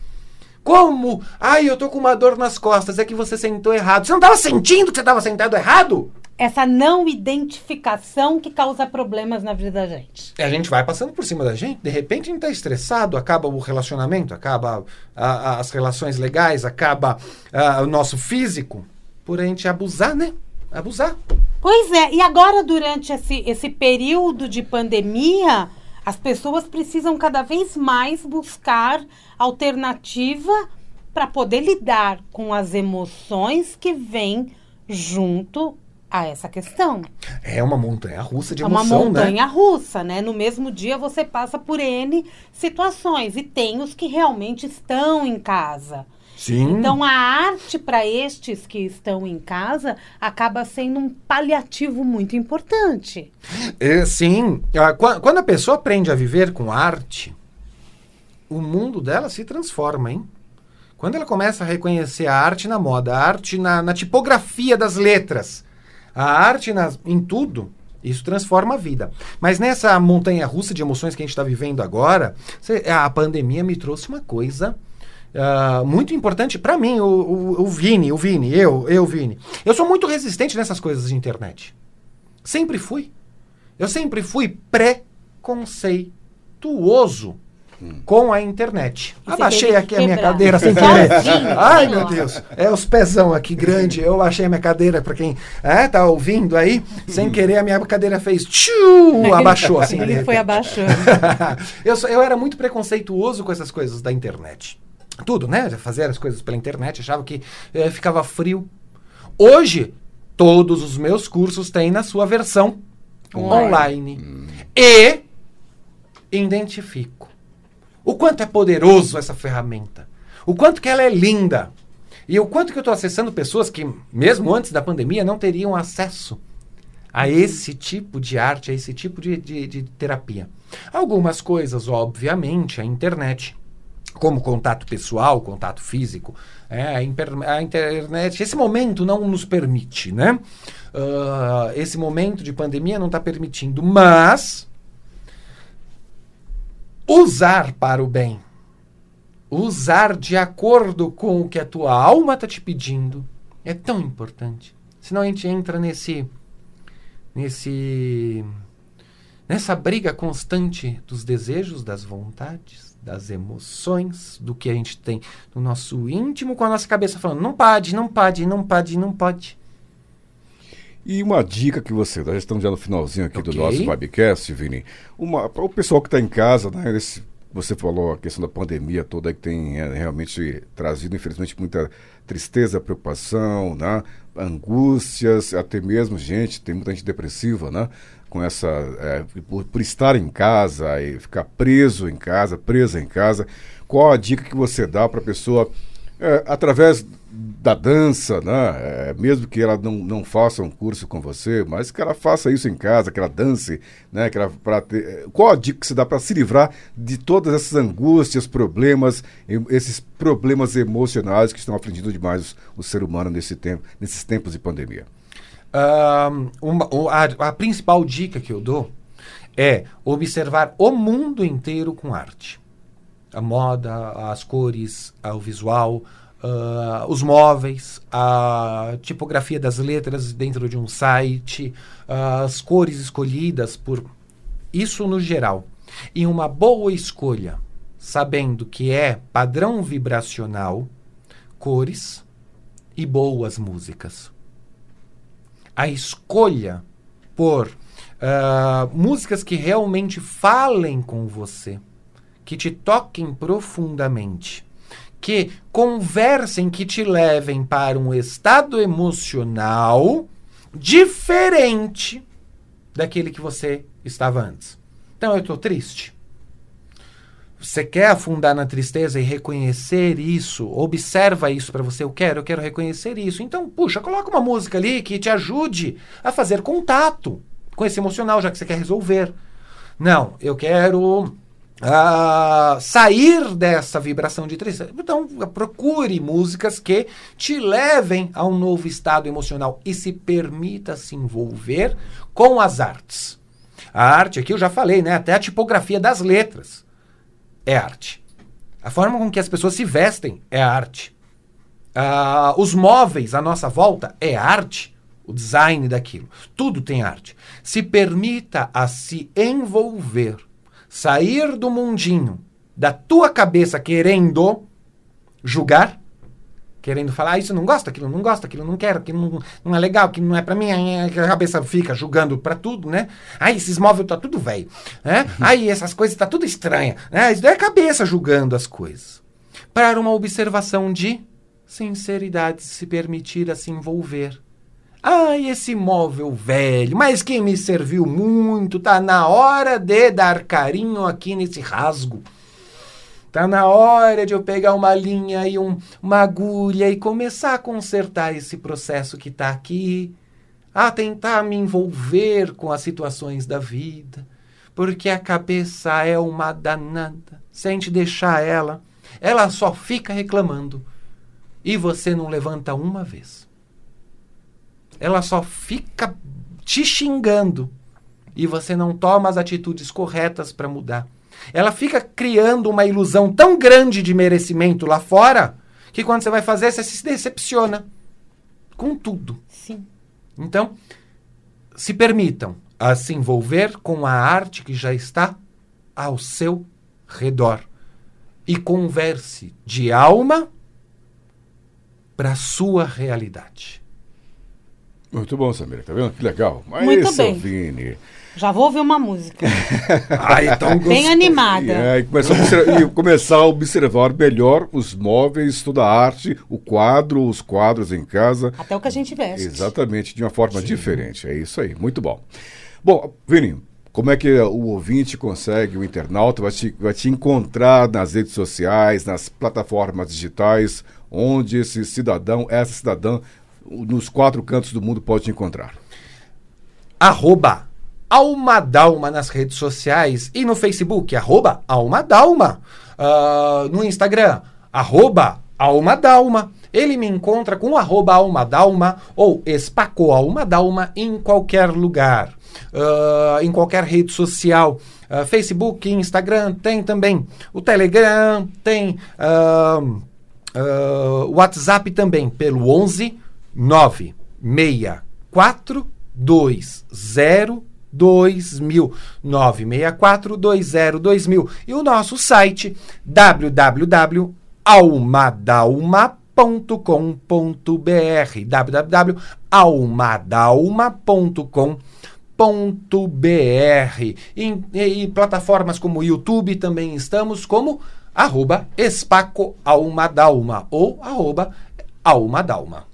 Como? Ai, eu tô com uma dor nas costas. É que você sentou errado. Você não estava sentindo que você estava sentado errado? Essa não identificação que causa problemas na vida da gente. A gente vai passando por cima da gente. De repente a gente tá estressado, acaba o relacionamento, acaba a, a, as relações legais, acaba a, o nosso físico. Por a gente abusar, né? Abusar. Pois é. E agora, durante esse, esse período de pandemia, as pessoas precisam cada vez mais buscar alternativa para poder lidar com as emoções que vêm junto a essa questão. É uma montanha russa de emoção, né? É uma montanha né? russa, né? No mesmo dia você passa por N situações e tem os que realmente estão em casa. Sim. Então a arte para estes que estão em casa acaba sendo um paliativo muito importante. É, sim. Ah, quando a pessoa aprende a viver com arte, o mundo dela se transforma, hein? Quando ela começa a reconhecer a arte na moda, a arte na, na tipografia das letras, a arte nas, em tudo, isso transforma a vida. Mas nessa montanha russa de emoções que a gente está vivendo agora, a pandemia me trouxe uma coisa Uh, muito importante para mim, o, o, o, Vini, o Vini, eu, eu, Vini. Eu sou muito resistente nessas coisas de internet. Sempre fui. Eu sempre fui preconceituoso hum. com a internet. E Abaixei aqui a minha cadeira sem querer. Ai, meu Deus. É os pezão aqui grande. Eu achei a minha cadeira para quem é, tá ouvindo aí. Sem querer a minha cadeira fez tchiu, abaixou assim. Ele foi abaixando. eu, eu era muito preconceituoso com essas coisas da internet tudo, né? Fazer as coisas pela internet, achava que eh, ficava frio. Hoje, todos os meus cursos têm na sua versão online. online. Hum. E identifico o quanto é poderoso essa ferramenta. O quanto que ela é linda. E o quanto que eu estou acessando pessoas que, mesmo antes da pandemia, não teriam acesso a esse tipo de arte, a esse tipo de, de, de terapia. Algumas coisas, obviamente, a internet como contato pessoal, contato físico, é, a, internet, esse momento não nos permite, né? Uh, esse momento de pandemia não está permitindo, mas usar para o bem, usar de acordo com o que a tua alma está te pedindo, é tão importante. Senão a gente entra nesse, nesse, nessa briga constante dos desejos, das vontades das emoções, do que a gente tem no nosso íntimo, com a nossa cabeça falando: não pode, não pode, não pode, não pode. E uma dica que você dá, já estamos já no finalzinho aqui okay. do nosso webcast, Vini. Para o pessoal que está em casa, né, esse, você falou a questão da pandemia toda que tem é, realmente trazido, infelizmente, muita tristeza, preocupação, né, angústias, até mesmo gente, tem muita gente depressiva, né? Com essa é, por, por, estar em casa e ficar preso em casa, presa em casa, qual a dica que você dá para a pessoa é, através da dança, né? É, mesmo que ela não, não faça um curso com você, mas que ela faça isso em casa, que ela dance, né? Que ela, pra ter, é, qual a dica que você dá para se livrar de todas essas angústias, problemas, esses problemas emocionais que estão afligindo demais o, o ser humano nesse tempo, nesses tempos de pandemia? Uh, uma, a, a, principal dica que eu dou é observar o mundo inteiro com arte. A moda, as cores, o visual, uh, os móveis, a tipografia das letras dentro de um site, uh, as cores escolhidas por. Isso no geral. E uma boa escolha, sabendo que é padrão vibracional, cores e boas músicas. A escolha por uh, músicas que realmente falem com você, que te toquem profundamente que conversem, que te levem para um estado emocional diferente daquele que você estava antes. Então eu estou triste. Você quer afundar na tristeza e reconhecer isso? Observa isso para você. Eu quero, eu quero reconhecer isso. Então, puxa, coloca uma música ali que te ajude a fazer contato com esse emocional, já que você quer resolver. Não, eu quero uh, sair dessa vibração de tristeza. Então, procure músicas que te levem a um novo estado emocional e se permita se envolver com as artes. A arte, aqui eu já falei, né? Até a tipografia das letras é arte. A forma com que as pessoas se vestem é arte. Uh, os móveis à nossa volta é arte. O design daquilo. Tudo tem arte. Se permita a se envolver sair do mundinho da tua cabeça querendo julgar, querendo falar, ah, isso não gosta, aquilo não gosta, aquilo não quero, aquilo não, não é legal, aquilo não é para mim, a cabeça fica julgando para tudo, né? Aí esses móveis tá tudo velho, né? Uhum. Aí essas coisas tá tudo estranha, né? Isso é a cabeça julgando as coisas. Para uma observação de sinceridade, se permitir a se envolver Ai, esse móvel velho, mas quem me serviu muito, tá na hora de dar carinho aqui nesse rasgo. Tá na hora de eu pegar uma linha e um, uma agulha e começar a consertar esse processo que tá aqui, a tentar me envolver com as situações da vida, porque a cabeça é uma danada. Se a gente deixar ela, ela só fica reclamando. E você não levanta uma vez. Ela só fica te xingando. E você não toma as atitudes corretas para mudar. Ela fica criando uma ilusão tão grande de merecimento lá fora que quando você vai fazer, você se decepciona com tudo. Sim. Então, se permitam a se envolver com a arte que já está ao seu redor e converse de alma para a sua realidade. Muito bom, Samira, tá vendo? Que legal. Mas Muito bem. Vini. Já vou ouvir uma música. ah, então Bem animada. E, é, e, começar a, e começar a observar melhor os móveis, toda a arte, o quadro, os quadros em casa. Até o que a gente veste. Exatamente, de uma forma Sim. diferente. É isso aí, muito bom. Bom, Vini, como é que o ouvinte consegue, o internauta, vai te, vai te encontrar nas redes sociais, nas plataformas digitais, onde esse cidadão, essa cidadã nos quatro cantos do mundo pode te encontrar? Arroba Almadalma nas redes sociais e no Facebook, arroba Almadalma. Uh, no Instagram, arroba Almadalma. Ele me encontra com arroba Almadalma ou Espaco Almadalma em qualquer lugar, uh, em qualquer rede social. Uh, Facebook, Instagram, tem também o Telegram, tem o WhatsApp também, pelo 11 964 20 2000 964 20 2000 e o nosso site www.almadalma.com.br www.almadalma.com.br e, e, plataformas como YouTube também estamos como arroba Espaco Almadalma ou arroba Almadalma.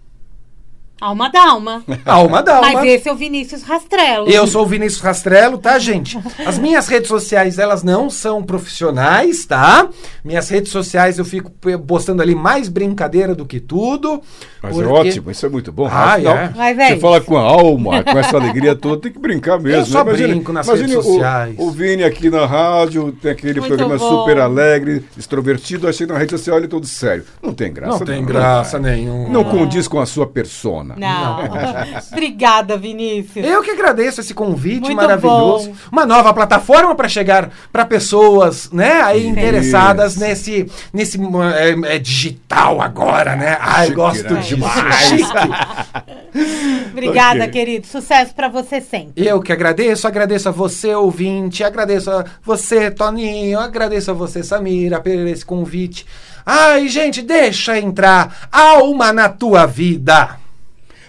Alma da alma. Alma da alma. Mas esse é o Vinícius Rastrello. Eu sou o Vinícius Rastrello, tá, gente? As minhas redes sociais, elas não são profissionais, tá? Minhas redes sociais eu fico postando ali mais brincadeira do que tudo. Mas é porque... é ótimo, isso é muito bom. Ah, Afinal, é. Mas é você fala com a alma, com essa alegria toda, tem que brincar mesmo. Eu só né? imagine, brinco nas redes sociais. O, o Vini aqui na rádio, tem aquele muito programa bom. super alegre, extrovertido, achei na rede social ele todo sério. Não tem graça. Não tem não, graça nenhuma. Não condiz com a sua persona funciona. Não. Obrigada, Vinícius. Eu que agradeço esse convite Muito maravilhoso. bom. Uma nova plataforma para chegar para pessoas, né, aí interessadas Isso. nesse nesse é, é digital agora, né? Ai, Chique, gosto né? Demais. Obrigada, Ok. querido. Sucesso pra você sempre. Eu que agradeço, agradeço a você, ouvinte, agradeço a você, Toninho, agradeço a você, Samira, por esse convite. Ai, gente, deixa entrar alma na tua vida.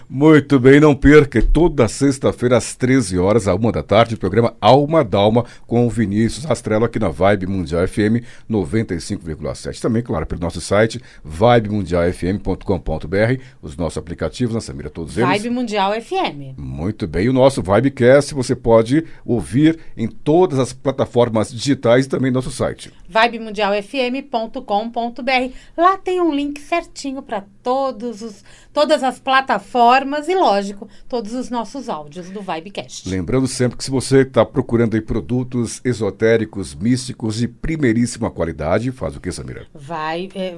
Muito bem, não perca. Toda sexta-feira, às 13 horas, à 1 da tarde, o programa Alma Dalma com o Vinícius Rastrello aqui na Vibe Mundial FM 95,7. Também, claro, pelo nosso site, vibemundialfm.com.br, os nossos aplicativos, na Samira, todos eles. Vibe Mundial FM. Muito bem. E o nosso Vibecast você pode ouvir em todas as plataformas digitais e também no nosso site. vibemundialfm.com.br. Lá tem um link certinho para todos os todas as plataformas e, lógico, todos os nossos áudios do Vibecast. Lembrando sempre que se você está procurando aí produtos esotéricos, místicos de primeiríssima qualidade, faz o que, Samira? Vai, é,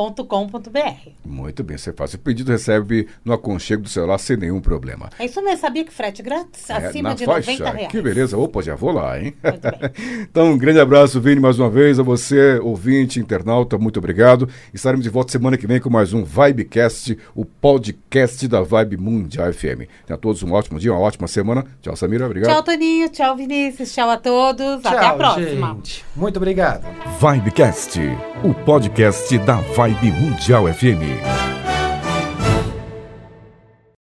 vibemundialstore.com.br. Muito bem, você faz o pedido, recebe no aconchego do celular sem nenhum problema. É isso mesmo, sabia que frete grátis? É, Acima na de faixa. 90 reais. Que beleza. Opa, já vou lá, hein? Muito bem. então, um grande abraço, Vini, mais uma vez. A você, ouvinte, internauta, muito obrigado. Estaremos de volta semana que vem com mais um Vibecast, o podcast da Vibe Mundial FM. Tenha todos um ótimo dia, uma ótima semana. Tchau, Samira. Obrigado. Tchau, Toninho. Tchau, Vinícius. Tchau a todos. Até a Tchau, próxima. gente. Muito obrigado. Vibecast, o podcast da Vibe Mundial FM.